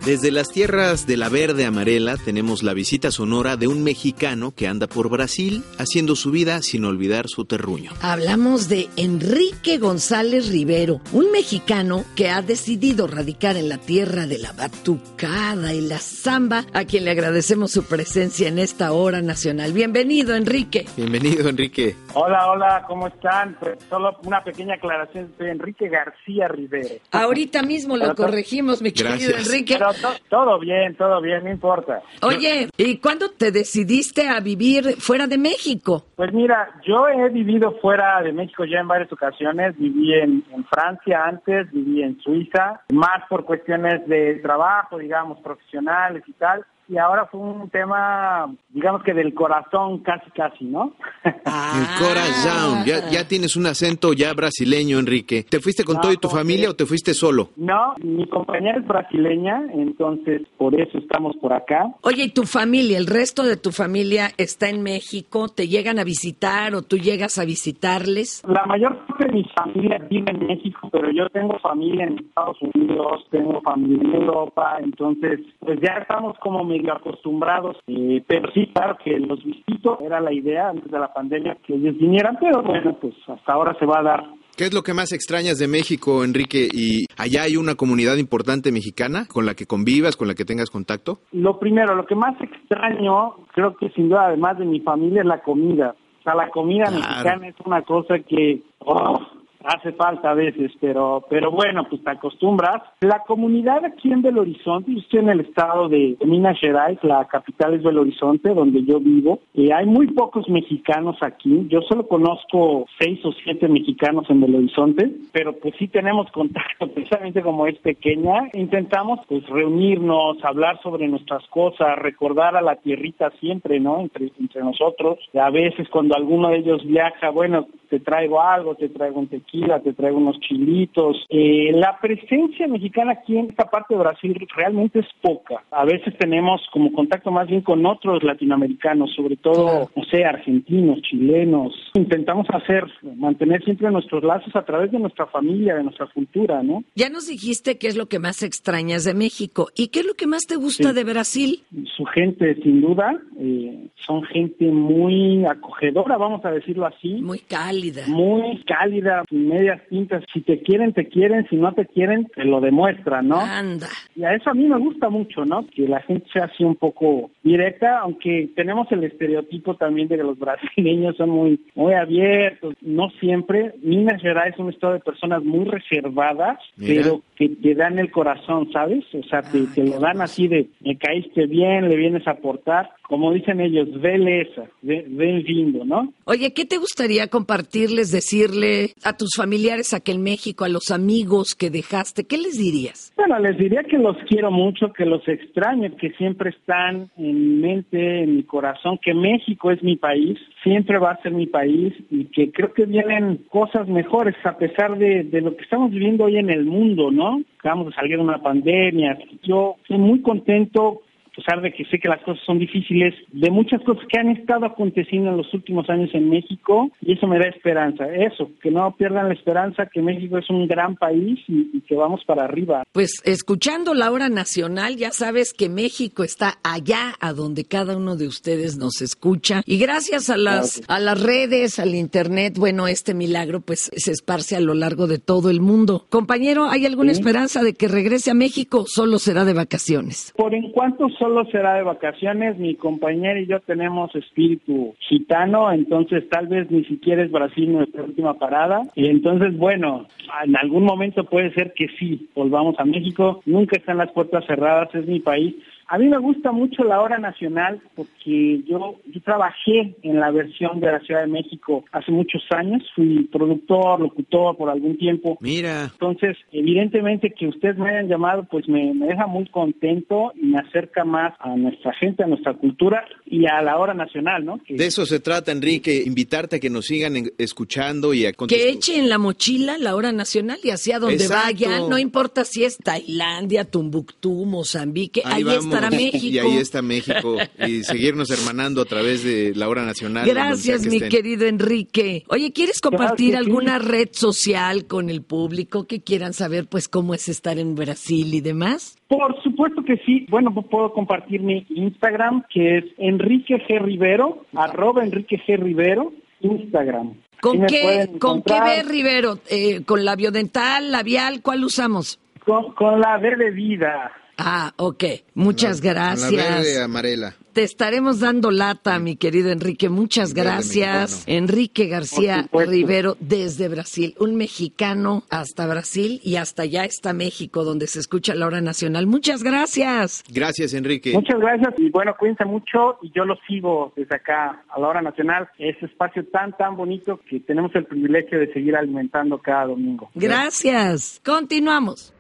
[SPEAKER 1] Desde las tierras de la verde amarela tenemos la visita sonora de un mexicano que anda por Brasil haciendo su vida sin olvidar su terruño.
[SPEAKER 2] Hablamos de Enrique González Rivero, un mexicano que ha decidido radicar en la tierra de la batucada y la samba, a quien le agradecemos su presencia en esta hora nacional. Bienvenido, Enrique.
[SPEAKER 1] Bienvenido, Enrique.
[SPEAKER 15] Hola, hola, ¿cómo están? Pues solo una pequeña aclaración, soy Enrique García Rivero.
[SPEAKER 2] Ahorita mismo lo corregimos, mi querido
[SPEAKER 1] Gracias.
[SPEAKER 2] Enrique.
[SPEAKER 15] Pero to- todo bien, todo bien, no importa.
[SPEAKER 2] Oye, ¿y cuándo te decidiste a vivir fuera de México?
[SPEAKER 15] Pues mira, yo he vivido fuera de México ya en varias ocasiones, viví en, en Francia antes, viví en Suiza, más por cuestiones de trabajo, digamos, profesionales y tal. Y ahora fue un tema, digamos que del corazón casi, casi, ¿no?
[SPEAKER 1] El corazón. Ya, ya tienes un acento ya brasileño, Enrique. ¿Te fuiste con
[SPEAKER 15] No,
[SPEAKER 1] todo y tu
[SPEAKER 15] ¿cómo
[SPEAKER 1] familia o te fuiste solo?
[SPEAKER 15] No, mi compañera es brasileña, entonces por eso estamos por acá.
[SPEAKER 2] Oye, ¿y tu familia, el resto de tu familia está en México? ¿Te llegan a visitar o tú llegas a visitarles?
[SPEAKER 15] La mayor parte de mi familia vive en México, pero yo tengo familia en Estados Unidos, tengo familia en Europa, entonces pues ya estamos como medio acostumbrados, eh, pero sí, claro que los visito, era la idea antes de la pandemia que ellos vinieran, pero bueno, pues hasta ahora se va a dar
[SPEAKER 1] ¿Qué es lo que más extrañas de México, Enrique? ¿Y allá hay una comunidad importante mexicana con la que convivas, con la que tengas contacto?
[SPEAKER 15] Lo primero, lo que más extraño, creo que sin duda, además de mi familia, es la comida. O sea, la comida mexicana es una cosa que... oh, hace falta a veces, pero pero bueno, pues te acostumbras. La comunidad aquí en Belo Horizonte, yo estoy en el estado de Minas Gerais, la capital es Belo Horizonte, donde yo vivo, y hay muy pocos mexicanos aquí. Yo solo conozco seis o siete mexicanos en Belo Horizonte, pero pues sí tenemos contacto, precisamente como es pequeña. Intentamos pues reunirnos, hablar sobre nuestras cosas, recordar a la tierrita siempre, ¿no? Entre, entre nosotros. A veces cuando alguno de ellos viaja, bueno, te traigo algo, te traigo un tequila, te traigo unos chilitos. Eh, la presencia mexicana aquí en esta parte de Brasil realmente es poca. A veces tenemos como contacto más bien con otros latinoamericanos, sobre todo, no sé, argentinos, chilenos. Intentamos hacer, mantener siempre nuestros lazos a través de nuestra familia, de nuestra cultura, ¿no?
[SPEAKER 2] Ya nos dijiste qué es lo que más extrañas de México. ¿Y qué es lo que más te gusta
[SPEAKER 15] Sí.
[SPEAKER 2] de Brasil?
[SPEAKER 15] Su gente, sin duda, eh, son gente muy acogedora, vamos a decirlo así.
[SPEAKER 2] Muy cálida.
[SPEAKER 15] Muy cálida, medias tintas. Si te quieren, te quieren. Si no te quieren, te lo demuestran, ¿no?
[SPEAKER 2] Anda.
[SPEAKER 15] Y a eso a mí me gusta mucho, ¿no? Que la gente sea así un poco directa, aunque tenemos el estereotipo también de que los brasileños son muy, muy abiertos. No siempre. Minas Gerais es un estado de personas muy reservadas,
[SPEAKER 1] Mira.
[SPEAKER 15] pero que te dan el corazón, ¿sabes? O sea, te, te lo dan así de, me caíste bien, le vienes a aportar. Como dicen ellos, beleza, ven vindo, ¿no?
[SPEAKER 2] Oye, ¿qué te gustaría compartirles, decirle a tus familiares aquí en México, a los amigos que dejaste? ¿Qué les dirías?
[SPEAKER 15] Bueno, les diría que los quiero mucho, que los extraño, que siempre están en mi mente, en mi corazón, que México es mi país, siempre va a ser mi país y que creo que vienen cosas mejores a pesar de, de lo que estamos viviendo hoy en el mundo, ¿no? Acabamos de salir de una pandemia. Yo estoy muy contento a pesar de que sé que las cosas son difíciles, de muchas cosas que han estado aconteciendo en los últimos años en México, y eso me da esperanza. Eso, que no pierdan la esperanza, que México es un gran país y, y que vamos para arriba.
[SPEAKER 2] Pues escuchando la hora nacional, ya sabes que México está allá a donde cada uno de ustedes nos escucha. Y gracias a las, a las redes, al internet, bueno, este milagro pues se esparce a lo largo de todo el mundo. Compañero, ¿hay alguna
[SPEAKER 15] Sí.
[SPEAKER 2] esperanza de que regrese a México solo será de vacaciones?
[SPEAKER 15] Por en cuanto solo será de vacaciones, mi compañera y yo tenemos espíritu gitano, entonces tal vez ni siquiera es Brasil nuestra última parada. Y entonces, bueno, en algún momento puede ser que sí, volvamos a México. Nunca están las puertas cerradas, es mi país. A mí me gusta mucho la hora nacional porque yo, yo trabajé en la versión de la Ciudad de México hace muchos años, fui productor, locutor por algún tiempo.
[SPEAKER 1] Mira.
[SPEAKER 15] Entonces, evidentemente que ustedes me hayan llamado, pues me, me deja muy contento y me acerca más a nuestra gente, a nuestra cultura y a la hora nacional, ¿no? Que-
[SPEAKER 1] De eso se trata, Enrique, invitarte a que nos sigan en- escuchando y a
[SPEAKER 2] Que eche en la mochila la hora nacional y hacia donde
[SPEAKER 1] Exacto.
[SPEAKER 2] vayan, no importa si es Tailandia, Tumbuctú, Mozambique, ahí,
[SPEAKER 1] vamos,
[SPEAKER 2] estará México.
[SPEAKER 1] Y ahí está México. Y seguirnos hermanando a través de la hora nacional.
[SPEAKER 2] Gracias,
[SPEAKER 1] que
[SPEAKER 2] mi
[SPEAKER 1] estén.
[SPEAKER 2] querido Enrique. Oye, ¿quieres compartir
[SPEAKER 15] Claro que sí.
[SPEAKER 2] alguna red social con el público que quieran saber, pues, cómo es estar en Brasil y demás?
[SPEAKER 15] Por supuesto que sí. Bueno, pues puedo compartir mi Instagram, que es Enrique G. Rivero, arroba Enrique G. Rivero, Instagram.
[SPEAKER 2] ¿Con qué, ¿con qué ve, Rivero? Eh, ¿Con labiodental, labial? ¿Cuál usamos?
[SPEAKER 15] Con, con la B de vida.
[SPEAKER 2] Ah, ok. Muchas gracias.
[SPEAKER 1] verde amarela.
[SPEAKER 2] Te estaremos dando lata, mi querido Enrique. Muchas
[SPEAKER 1] Verde
[SPEAKER 2] gracias. Enrique García. Rivero desde Brasil, un mexicano hasta Brasil y hasta allá está México, donde se escucha la hora nacional. Muchas gracias.
[SPEAKER 1] Gracias, Enrique.
[SPEAKER 15] Muchas gracias y bueno, cuídense mucho y yo lo sigo desde acá a la hora nacional, ese espacio tan, tan bonito que tenemos el privilegio de seguir alimentando cada domingo.
[SPEAKER 2] Gracias. Continuamos.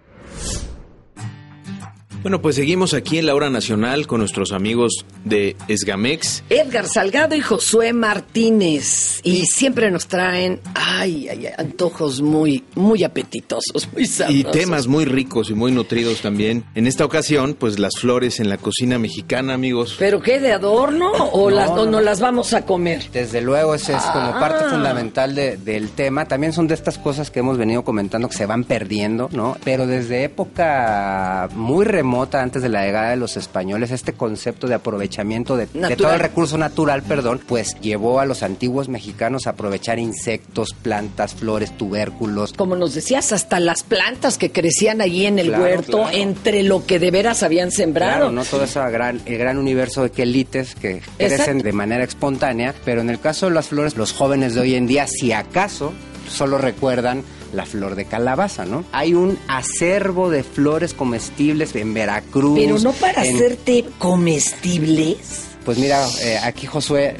[SPEAKER 1] Bueno, pues seguimos aquí en la hora nacional con nuestros amigos de Esgamex.
[SPEAKER 2] Edgar Salgado y Josué Martínez. Y siempre nos traen, ay, ay, antojos muy, muy apetitosos, muy sabrosos.
[SPEAKER 1] Y temas muy ricos y muy nutridos también. En esta ocasión, pues las flores en la cocina mexicana, amigos.
[SPEAKER 2] ¿Pero qué, de adorno o, las, o no las vamos a comer?
[SPEAKER 16] Desde luego, ese es como
[SPEAKER 2] Ah.
[SPEAKER 16] parte fundamental de- del tema. También son de estas cosas que hemos venido comentando que se van perdiendo, ¿no? Pero desde época muy remota remota, antes de la llegada de los españoles, este concepto de aprovechamiento de, todo el recurso natural, perdón, pues llevó a los antiguos mexicanos a aprovechar insectos, plantas, flores, tubérculos.
[SPEAKER 2] Como nos decías, hasta las plantas que crecían allí en el
[SPEAKER 16] Claro,
[SPEAKER 2] huerto,
[SPEAKER 16] claro.
[SPEAKER 2] entre lo que de veras habían sembrado.
[SPEAKER 16] Claro, no todo ese gran, el gran universo de quelites que crecen
[SPEAKER 2] Exacto.
[SPEAKER 16] de manera espontánea, pero en el caso de las flores, los jóvenes de hoy en día, si acaso, solo recuerdan la flor de calabaza, ¿no? Hay un acervo de flores comestibles en Veracruz.
[SPEAKER 2] Pero no para
[SPEAKER 16] en-
[SPEAKER 2] hacerte comestibles.
[SPEAKER 16] Pues mira, eh, aquí Josué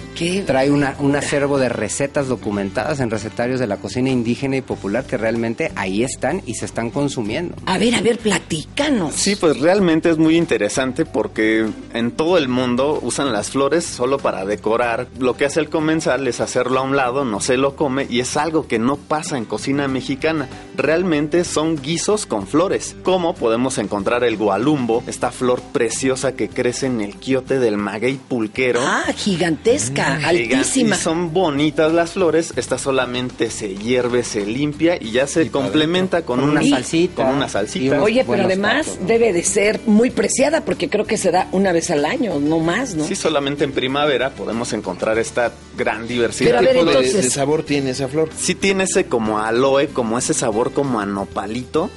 [SPEAKER 16] trae una, un acervo de recetas documentadas en recetarios de la cocina indígena y popular que realmente ahí están y se están consumiendo.
[SPEAKER 2] A ver, a ver, platícanos.
[SPEAKER 17] Sí, pues realmente es muy interesante porque en todo el mundo usan las flores solo para decorar. Lo que hace el comensal es hacerlo a un lado, no se lo come y es algo que no pasa en cocina mexicana. Realmente son guisos con flores. Como podemos encontrar el gualumbo, esta flor preciosa que crece en el quiote del maguey pulquero.
[SPEAKER 2] Ah, gigantesca,
[SPEAKER 17] Mm,
[SPEAKER 2] altísima.
[SPEAKER 17] Y son bonitas las flores. Esta solamente se hierve, se limpia y ya se complementa con,
[SPEAKER 16] Con una salsita.
[SPEAKER 17] Con una salsita.
[SPEAKER 2] Oye, pero además debe de ser muy preciada porque creo que se da una vez al año, no más, ¿no?
[SPEAKER 17] Sí, solamente en primavera podemos encontrar esta gran diversidad.
[SPEAKER 2] Pero a ver,
[SPEAKER 1] ¿Qué tipo de-
[SPEAKER 2] entonces-
[SPEAKER 1] de sabor tiene esa flor?
[SPEAKER 17] Sí tiene ese como aloe, como ese sabor como a nopalito.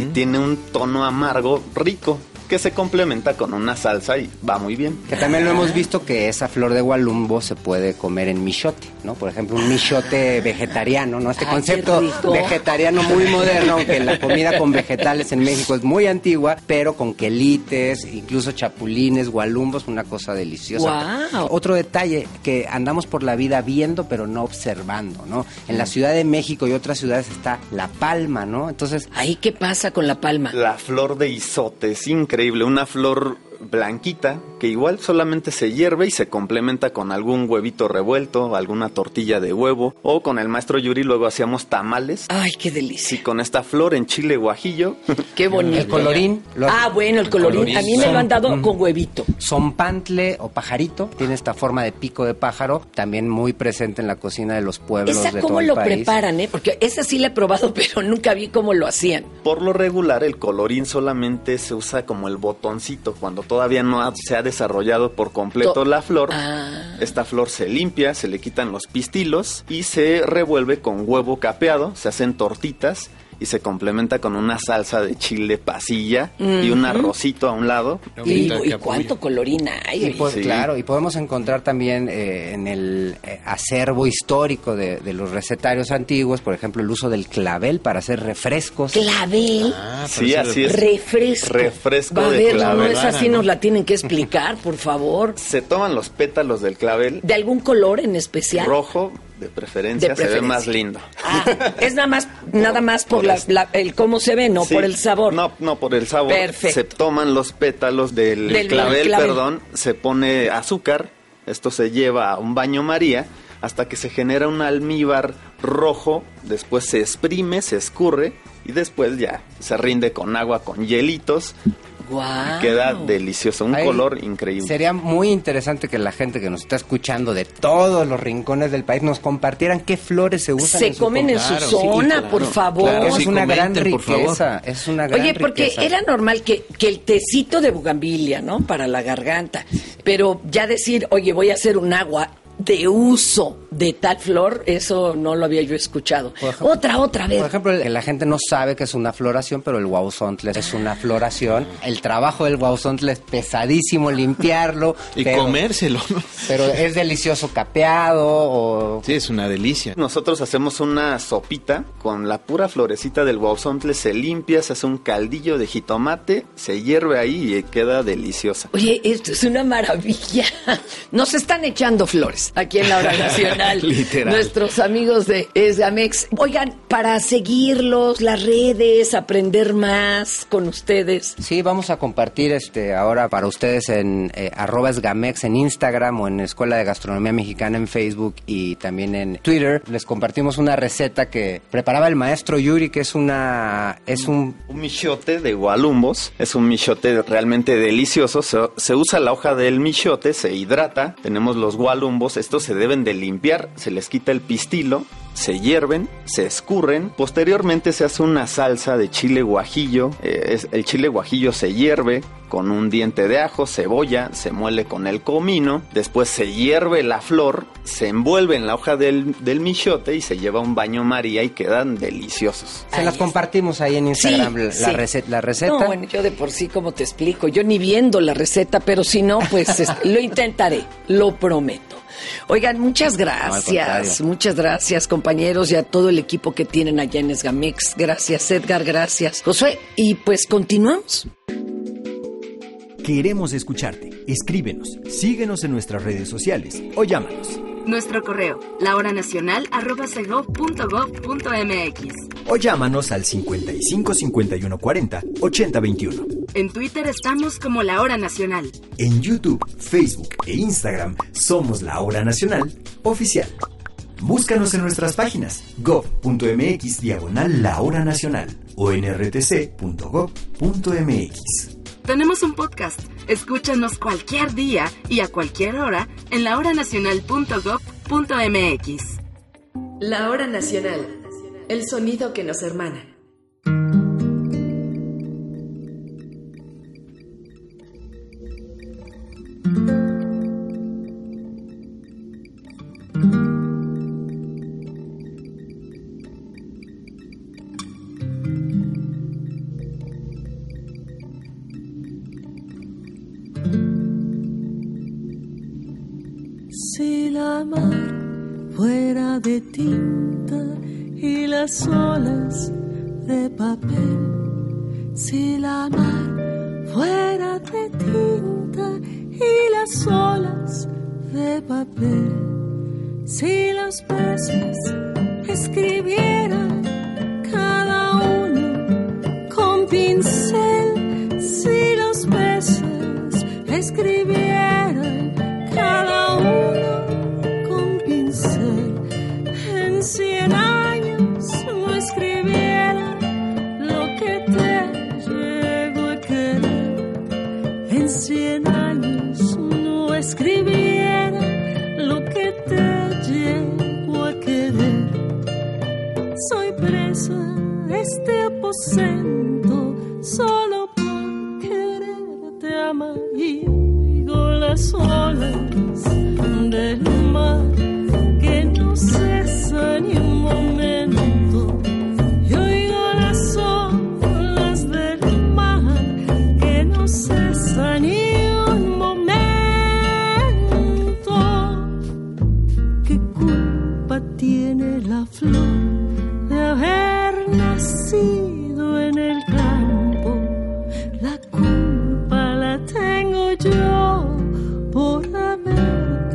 [SPEAKER 17] Y tiene un tono amargo rico que se complementa con una salsa y va muy bien.
[SPEAKER 16] Que también lo hemos visto que esa flor de gualumbo se puede comer en michote, ¿no? Por ejemplo, un michote vegetariano, ¿no? Este
[SPEAKER 2] Ay,
[SPEAKER 16] concepto vegetariano muy moderno, aunque la comida con vegetales en México es muy antigua, pero con quelites, incluso chapulines, gualumbos, una cosa deliciosa.
[SPEAKER 2] Guau.
[SPEAKER 16] Otro detalle que andamos por la vida viendo pero no observando, ¿no? En la Ciudad de México y otras ciudades está la palma, ¿no? Entonces,
[SPEAKER 2] Ahí, ¿qué pasa con la palma?
[SPEAKER 17] La flor de isote es increíble, una flor blanquita que igual solamente se hierve y se complementa con algún huevito revuelto, alguna tortilla de huevo o con el maestro Yuri luego hacíamos tamales.
[SPEAKER 2] Ay, qué delicia.
[SPEAKER 17] Y con esta flor en chile guajillo.
[SPEAKER 2] Qué bonito.
[SPEAKER 16] el colorín. lo-
[SPEAKER 2] Ah, bueno, el colorín. A mí me lo han dado con huevito.
[SPEAKER 16] Zompantle o pajarito tiene esta forma de pico de pájaro, también muy presente en la cocina de los pueblos
[SPEAKER 2] ¿Esa
[SPEAKER 16] de
[SPEAKER 2] cómo
[SPEAKER 16] todo el
[SPEAKER 2] lo
[SPEAKER 16] país.
[SPEAKER 2] preparan, eh? Porque esa sí la he probado, pero nunca vi cómo lo hacían.
[SPEAKER 17] Por lo regular el colorín solamente se usa como el botoncito cuando todavía no ha- se ha desarrollado por completo
[SPEAKER 2] To-
[SPEAKER 17] la flor.
[SPEAKER 2] Ah.
[SPEAKER 17] Esta flor se limpia, se le quitan los pistilos y se revuelve con huevo capeado, se hacen tortitas y se complementa con una salsa de chile pasilla y un arrocito a un lado.
[SPEAKER 2] ¿Y, y cuánto colorín hay?
[SPEAKER 16] Y pues,
[SPEAKER 17] Sí.
[SPEAKER 16] Claro, y podemos encontrar también eh, en el eh, acervo histórico de, de los recetarios antiguos, por ejemplo, el uso del clavel para hacer refrescos.
[SPEAKER 2] Clavel.
[SPEAKER 17] Sí, así es.
[SPEAKER 2] Refresco.
[SPEAKER 17] Refresco
[SPEAKER 2] Va a
[SPEAKER 17] de
[SPEAKER 2] ver, no,
[SPEAKER 17] clavel.
[SPEAKER 2] esa sí nos la tienen que explicar, por favor.
[SPEAKER 17] Se toman los pétalos del clavel
[SPEAKER 2] ¿De algún color en especial?
[SPEAKER 17] rojo, de preferencia,
[SPEAKER 2] De
[SPEAKER 17] se ve más lindo.
[SPEAKER 2] Ah, es nada más, nada más por, la- la- el cómo se ve, no
[SPEAKER 17] Sí,
[SPEAKER 2] por el sabor.
[SPEAKER 17] No, no por el sabor.
[SPEAKER 2] Perfecto.
[SPEAKER 17] Se toman los pétalos del,
[SPEAKER 2] Del
[SPEAKER 17] clavel,
[SPEAKER 2] clavel.
[SPEAKER 17] perdón, se pone azúcar, esto se lleva a un baño María hasta que se genera un almíbar rojo, después se exprime, se escurre y después ya se rinde con agua con hielitos Queda delicioso, un color increíble.
[SPEAKER 16] Sería muy interesante que la gente que nos está escuchando de todos los rincones del país nos compartieran qué flores se usan.
[SPEAKER 2] Se
[SPEAKER 16] en su
[SPEAKER 2] comen en su
[SPEAKER 16] Claro, sí,
[SPEAKER 2] zona,
[SPEAKER 16] claro.
[SPEAKER 2] por favor.
[SPEAKER 16] Claro, es
[SPEAKER 1] Sí,
[SPEAKER 16] una gran
[SPEAKER 1] comenten, por favor.
[SPEAKER 16] riqueza. Es una gran
[SPEAKER 2] Oye, porque
[SPEAKER 16] riqueza.
[SPEAKER 2] era normal que, que el tecito de bugambilia, ¿no? Para la garganta. Pero ya decir, oye, voy a hacer un agua de uso de tal flor, eso no lo había yo escuchado. otra, otra vez.
[SPEAKER 16] Por ejemplo, el- la gente no sabe que es una floración, pero el guauzontle es una floración. El trabajo del guauzontle es pesadísimo, limpiarlo.
[SPEAKER 1] Y
[SPEAKER 16] pero-
[SPEAKER 1] comérselo.
[SPEAKER 16] Pero es delicioso capeado o...
[SPEAKER 1] Sí, es una delicia.
[SPEAKER 17] Nosotros hacemos una sopita con la pura florecita del guauzontle, se limpia, se hace un caldillo de jitomate, se hierve ahí y queda deliciosa.
[SPEAKER 2] Oye, esto es una maravilla. Nos están echando flores aquí en la hora nacional.
[SPEAKER 1] Literal.
[SPEAKER 2] Nuestros amigos de Esgamex. Oigan, para seguirlos, las redes, aprender más con ustedes.
[SPEAKER 16] Sí, vamos a compartir este ahora para ustedes en eh, arroba esgamex en Instagram o en Escuela de Gastronomía Mexicana en Facebook y también en Twitter. Les compartimos una receta que preparaba el maestro Yuri, que es una es un
[SPEAKER 17] Un michote de gualumbos, es un michote realmente delicioso, se, se usa la hoja del michote, se hidrata, tenemos los gualumbos, estos se deben de limpiar, se les quita el pistilo se hierven, se escurren, posteriormente se hace una salsa de chile guajillo, eh, es- el chile guajillo se hierve con un diente de ajo, cebolla, se muele con el comino, después se hierve la flor, se envuelve en la hoja del, del michote y se lleva un baño María y quedan deliciosos.
[SPEAKER 16] Se las compartimos ahí en Instagram, la,
[SPEAKER 2] sí.
[SPEAKER 16] receta, la receta.
[SPEAKER 2] No, bueno, yo de por sí, como te explico, yo ni viendo la receta, pero si no, pues este, lo intentaré, lo prometo. Oigan, muchas gracias, muchas gracias compañeros y a todo el equipo que tienen allá en Esgamix. Gracias Edgar, gracias Josué. Y pues continuamos.
[SPEAKER 5] Queremos escucharte. Escríbenos, síguenos en nuestras redes sociales o llámanos.
[SPEAKER 10] Nuestro correo, lahoranacional.gov.mx.
[SPEAKER 5] O llámanos al 55 51 40 80 21.
[SPEAKER 10] En Twitter estamos como La Hora Nacional.
[SPEAKER 5] En YouTube, Facebook e Instagram somos La Hora Nacional Oficial. Búscanos en nuestras páginas gov.mx diagonal La Hora Nacional o nrtc.gov.mx.
[SPEAKER 10] Tenemos un podcast. Escúchanos cualquier día y a cualquier hora en lahoranacional.gov.mx.
[SPEAKER 11] La hora nacional. El sonido que nos hermana.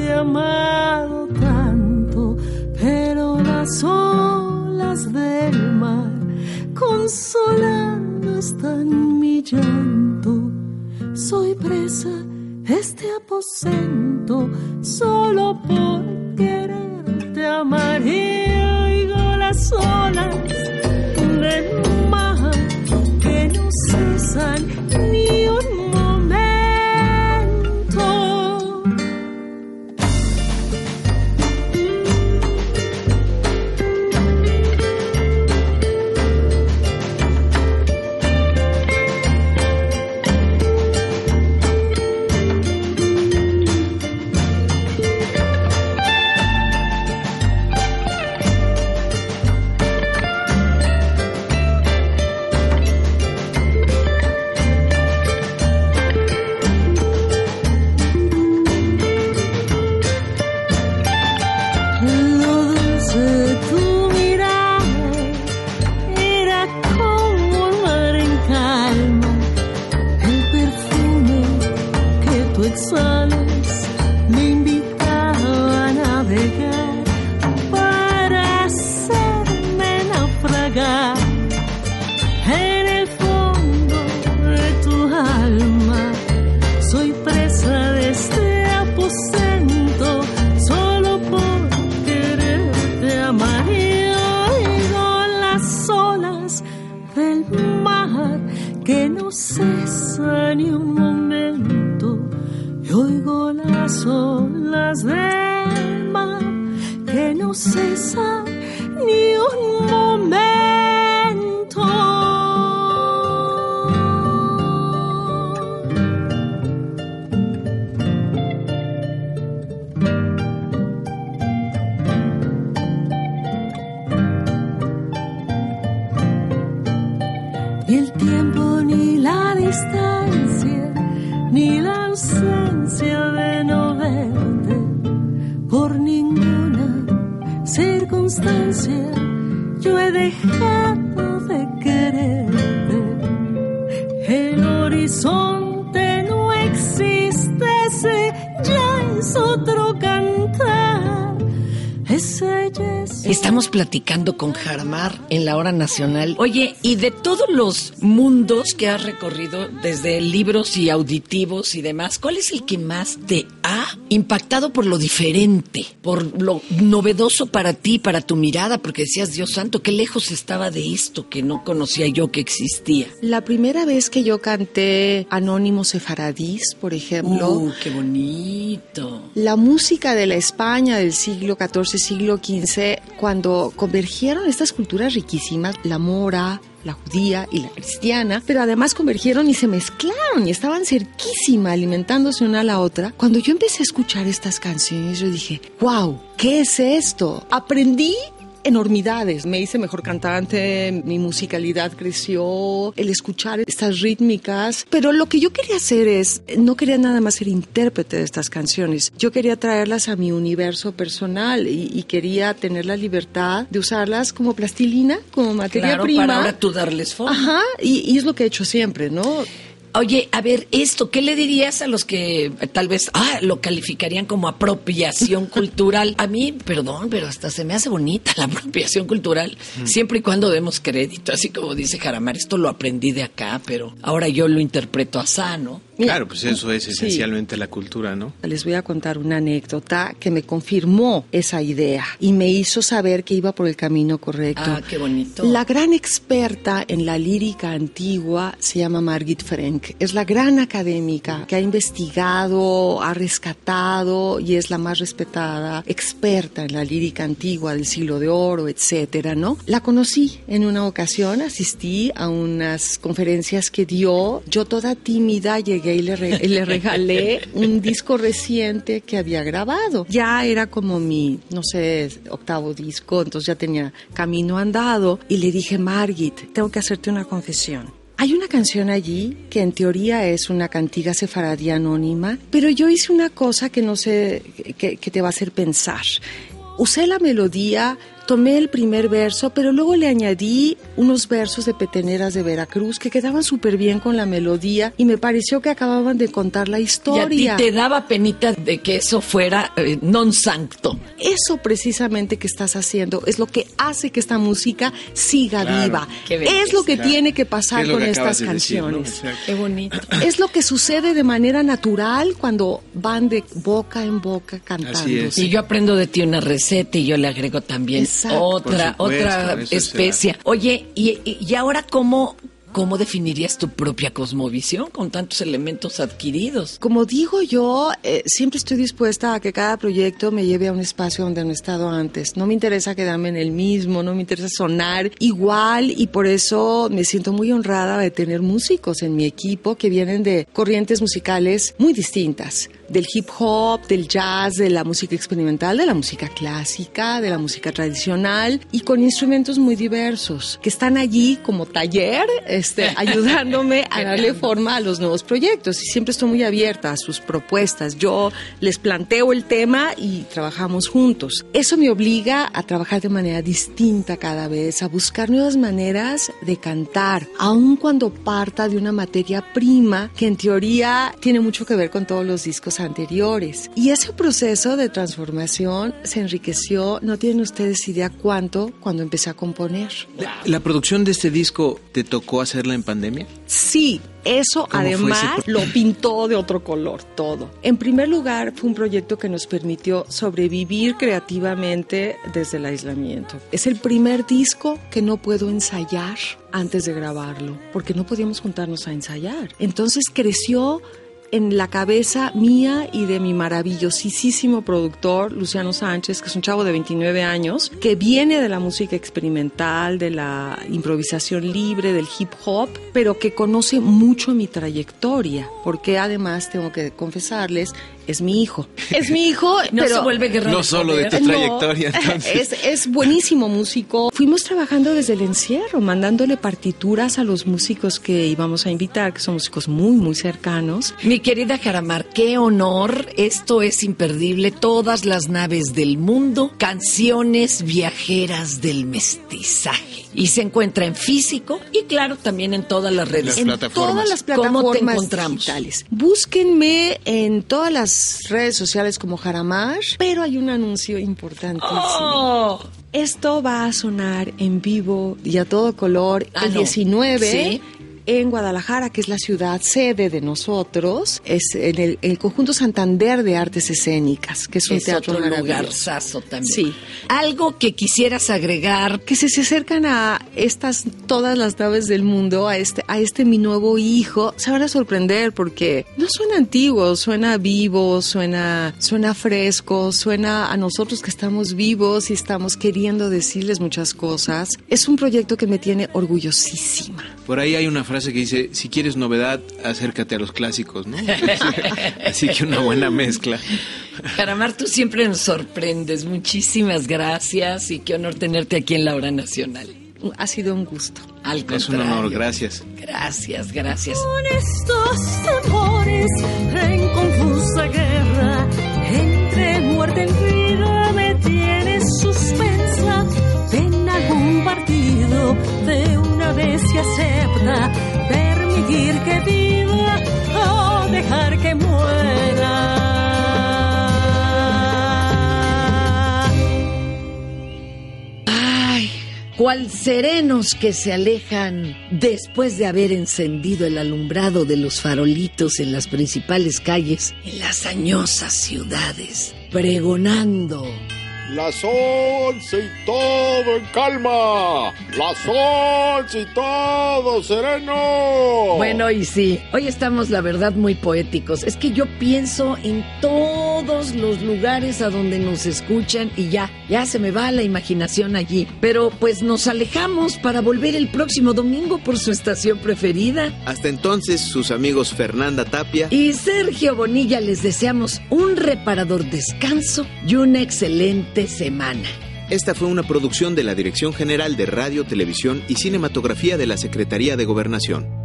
[SPEAKER 18] Haberte amado tanto, pero las olas del mar consolando están mi llanto. Soy presa de este aposento solo por quererte amar y oigo las olas del mar que no cesan ni un
[SPEAKER 2] platicando con Jaramar en la hora nacional. Oye, y de todos los mundos que has recorrido, desde libros y auditivos y demás, ¿cuál es el que más te ha impactado por lo diferente, por lo novedoso para ti, para tu mirada? Porque decías, Dios santo, qué lejos estaba de esto que no conocía yo que existía.
[SPEAKER 12] La primera vez que yo canté Anónimo Sefaradís, por ejemplo,
[SPEAKER 2] ¡Uh, qué bonito!
[SPEAKER 12] la música de la España del siglo XIV, siglo XV, cuando convergieron estas culturas riquísimas, la mora, la judía y la cristiana, pero además convergieron y se mezclaron y estaban cerquísima, alimentándose una a la otra. Cuando yo empecé a escuchar estas canciones, yo dije, wow, ¿qué es esto? Aprendí enormidades. Me hice mejor cantante, mi musicalidad creció, el escuchar estas rítmicas. Pero lo que yo quería hacer es, no quería nada más ser intérprete de estas canciones. Yo quería traerlas a mi universo personal y, y quería tener la libertad de usarlas como plastilina, como materia
[SPEAKER 2] Claro,
[SPEAKER 12] prima.
[SPEAKER 2] para ahora tú darles forma.
[SPEAKER 12] Ajá, y, y es lo que he hecho siempre, ¿no?
[SPEAKER 2] Oye, a ver, esto, ¿qué le dirías a los que tal vez ah, lo calificarían como apropiación cultural? A mí, perdón, pero hasta se me hace bonita la apropiación cultural, siempre y cuando demos crédito, así como dice Jaramar, esto lo aprendí de acá, pero ahora yo lo interpreto a sano.
[SPEAKER 1] Claro, pues eso es esencialmente la cultura, ¿no?
[SPEAKER 12] Les voy a contar una anécdota que me confirmó esa idea y me hizo saber que iba por el camino correcto.
[SPEAKER 2] Ah, qué bonito.
[SPEAKER 12] La gran experta en la lírica antigua se llama Margit Frank. Es la gran académica que ha investigado, ha rescatado y es la más respetada experta en la lírica antigua del siglo de oro, etcétera, ¿no? La conocí en una ocasión, asistí a unas conferencias que dio. Yo toda tímida llegué y le, re- le regalé un disco reciente que había grabado. Ya era como mi, no sé, octavo disco, entonces ya tenía camino andado y le dije, Margit, tengo que hacerte una confesión. Hay una canción allí que en teoría es una cantiga sefaradí anónima, pero yo hice una cosa que no sé, que, que te va a hacer pensar. Usé la melodía, tomé el primer verso, pero luego le añadí unos versos de peteneras de Veracruz que quedaban súper bien con la melodía y me pareció que acababan de contar la
[SPEAKER 2] Y a
[SPEAKER 12] historia.
[SPEAKER 2] ti te daba penita de que eso fuera eh, non sancto.
[SPEAKER 12] Eso precisamente que estás haciendo es lo que hace que esta música siga
[SPEAKER 2] Claro,
[SPEAKER 12] viva. Es lo que
[SPEAKER 2] Claro.
[SPEAKER 12] tiene que pasar
[SPEAKER 1] Es
[SPEAKER 12] con estas
[SPEAKER 1] de decir, ¿no?
[SPEAKER 12] canciones.
[SPEAKER 2] Qué bonito.
[SPEAKER 12] Es lo que sucede de manera natural cuando van de boca en boca cantando.
[SPEAKER 2] Y yo aprendo de ti una receta y yo le agrego también
[SPEAKER 12] Exacto.
[SPEAKER 2] otra,
[SPEAKER 12] supuesto,
[SPEAKER 2] otra especia. Oye, y, y- y ahora cómo, cómo definirías tu propia cosmovisión con tantos elementos adquiridos?
[SPEAKER 12] Como digo yo, eh, siempre estoy dispuesta a que cada proyecto me lleve a un espacio donde no he estado antes. No me interesa quedarme en el mismo, no me interesa sonar igual y por eso me siento muy honrada de tener músicos en mi equipo que vienen de corrientes musicales muy distintas. Del hip hop, del jazz, de la música experimental, de la música clásica, de la música tradicional y con instrumentos muy diversos que están allí como taller, este, ayudándome a darle forma a los nuevos proyectos y siempre estoy muy abierta a sus propuestas. Yo les planteo el tema y trabajamos juntos. Eso me obliga a trabajar de manera distinta cada vez, a buscar nuevas maneras de cantar, aun cuando parta de una materia prima que en teoría tiene mucho que ver con todos los discos anteriores. Y ese proceso de transformación se enriqueció, no tienen ustedes idea cuánto cuando empecé a componer.
[SPEAKER 1] ¿La producción de este disco te tocó hacerla en pandemia?
[SPEAKER 12] Sí, eso
[SPEAKER 1] ¿Cómo fue
[SPEAKER 12] además lo pintó de otro color todo. En primer lugar, fue un proyecto que nos permitió sobrevivir creativamente desde el aislamiento. Es el primer disco que no puedo ensayar antes de grabarlo, porque no podíamos juntarnos a ensayar. Entonces creció en la cabeza mía y de mi maravillosísimo productor, Luciano Sánchez, que es un chavo de 29 años, que viene de la música experimental, de la improvisación libre, del hip hop, pero que conoce mucho mi trayectoria, porque además tengo que confesarles, es mi hijo. Es mi hijo,
[SPEAKER 2] no
[SPEAKER 12] pero
[SPEAKER 2] se vuelve guerrero.
[SPEAKER 1] No solo de tu
[SPEAKER 12] No,
[SPEAKER 1] trayectoria, entonces.
[SPEAKER 12] Es, es buenísimo músico. Fuimos trabajando desde el encierro, mandándole partituras a los músicos que íbamos a invitar, que son músicos muy, muy cercanos.
[SPEAKER 2] Mi querida Jaramar, qué honor. Esto es imperdible. Todas las naves del mundo, canciones viajeras del mestizaje. Y se encuentra en físico y claro, también en todas las redes.
[SPEAKER 12] en todas las plataformas
[SPEAKER 2] ¿Cómo te encontramos?
[SPEAKER 12] digitales. Búsquenme en todas las redes sociales como Jaramar, pero hay un anuncio importantísimo.
[SPEAKER 2] Oh.
[SPEAKER 12] Esto va a sonar en vivo y a todo color
[SPEAKER 2] Ah,
[SPEAKER 12] el
[SPEAKER 2] no.
[SPEAKER 12] 19
[SPEAKER 2] Sí.
[SPEAKER 12] En Guadalajara, que es la ciudad sede de nosotros, es en el, el conjunto Santander de Artes Escénicas, que es un
[SPEAKER 2] Es
[SPEAKER 12] teatro
[SPEAKER 2] otro lugarzazo también.
[SPEAKER 12] Sí.
[SPEAKER 2] Algo que quisieras agregar.
[SPEAKER 12] que se, se acercan a estas todas las naves del mundo, a este, a este mi nuevo hijo, se van a sorprender porque no suena antiguo, suena vivo, suena, suena fresco, suena a nosotros que estamos vivos y estamos queriendo decirles muchas cosas. Es un proyecto que me tiene orgullosísima.
[SPEAKER 1] Por ahí hay una frase que dice, si quieres novedad, acércate a los clásicos, ¿no? Así que una buena mezcla.
[SPEAKER 2] Jaramar, tú siempre nos sorprendes. Muchísimas gracias y qué honor tenerte aquí en la Hora Nacional.
[SPEAKER 12] Ha sido un gusto.
[SPEAKER 2] Al
[SPEAKER 1] Es un
[SPEAKER 2] contrario.
[SPEAKER 1] honor, gracias.
[SPEAKER 2] Gracias, gracias.
[SPEAKER 11] Con estos temores en confusa guerra entre muerte y vida algún partido de una vez y acepta permitir que viva o dejar que muera.
[SPEAKER 2] Ay, cual serenos que se alejan después de haber encendido el alumbrado de los farolitos en las principales calles, en las añosas ciudades, pregonando.
[SPEAKER 19] Las once y todo en calma. Las once y todo sereno.
[SPEAKER 2] Bueno, y sí, hoy estamos, la verdad, muy poéticos. Es que yo pienso en todos los lugares a donde nos escuchan y ya, ya se me va la imaginación allí. Pero pues nos alejamos para volver el próximo domingo por su estación preferida.
[SPEAKER 1] Hasta entonces, sus amigos Fernanda Tapia
[SPEAKER 2] Y Sergio Bonilla les deseamos un reparador descanso y una excelente semana.
[SPEAKER 1] Esta fue una producción de la Dirección General de Radio, Televisión y Cinematografía de la Secretaría de Gobernación.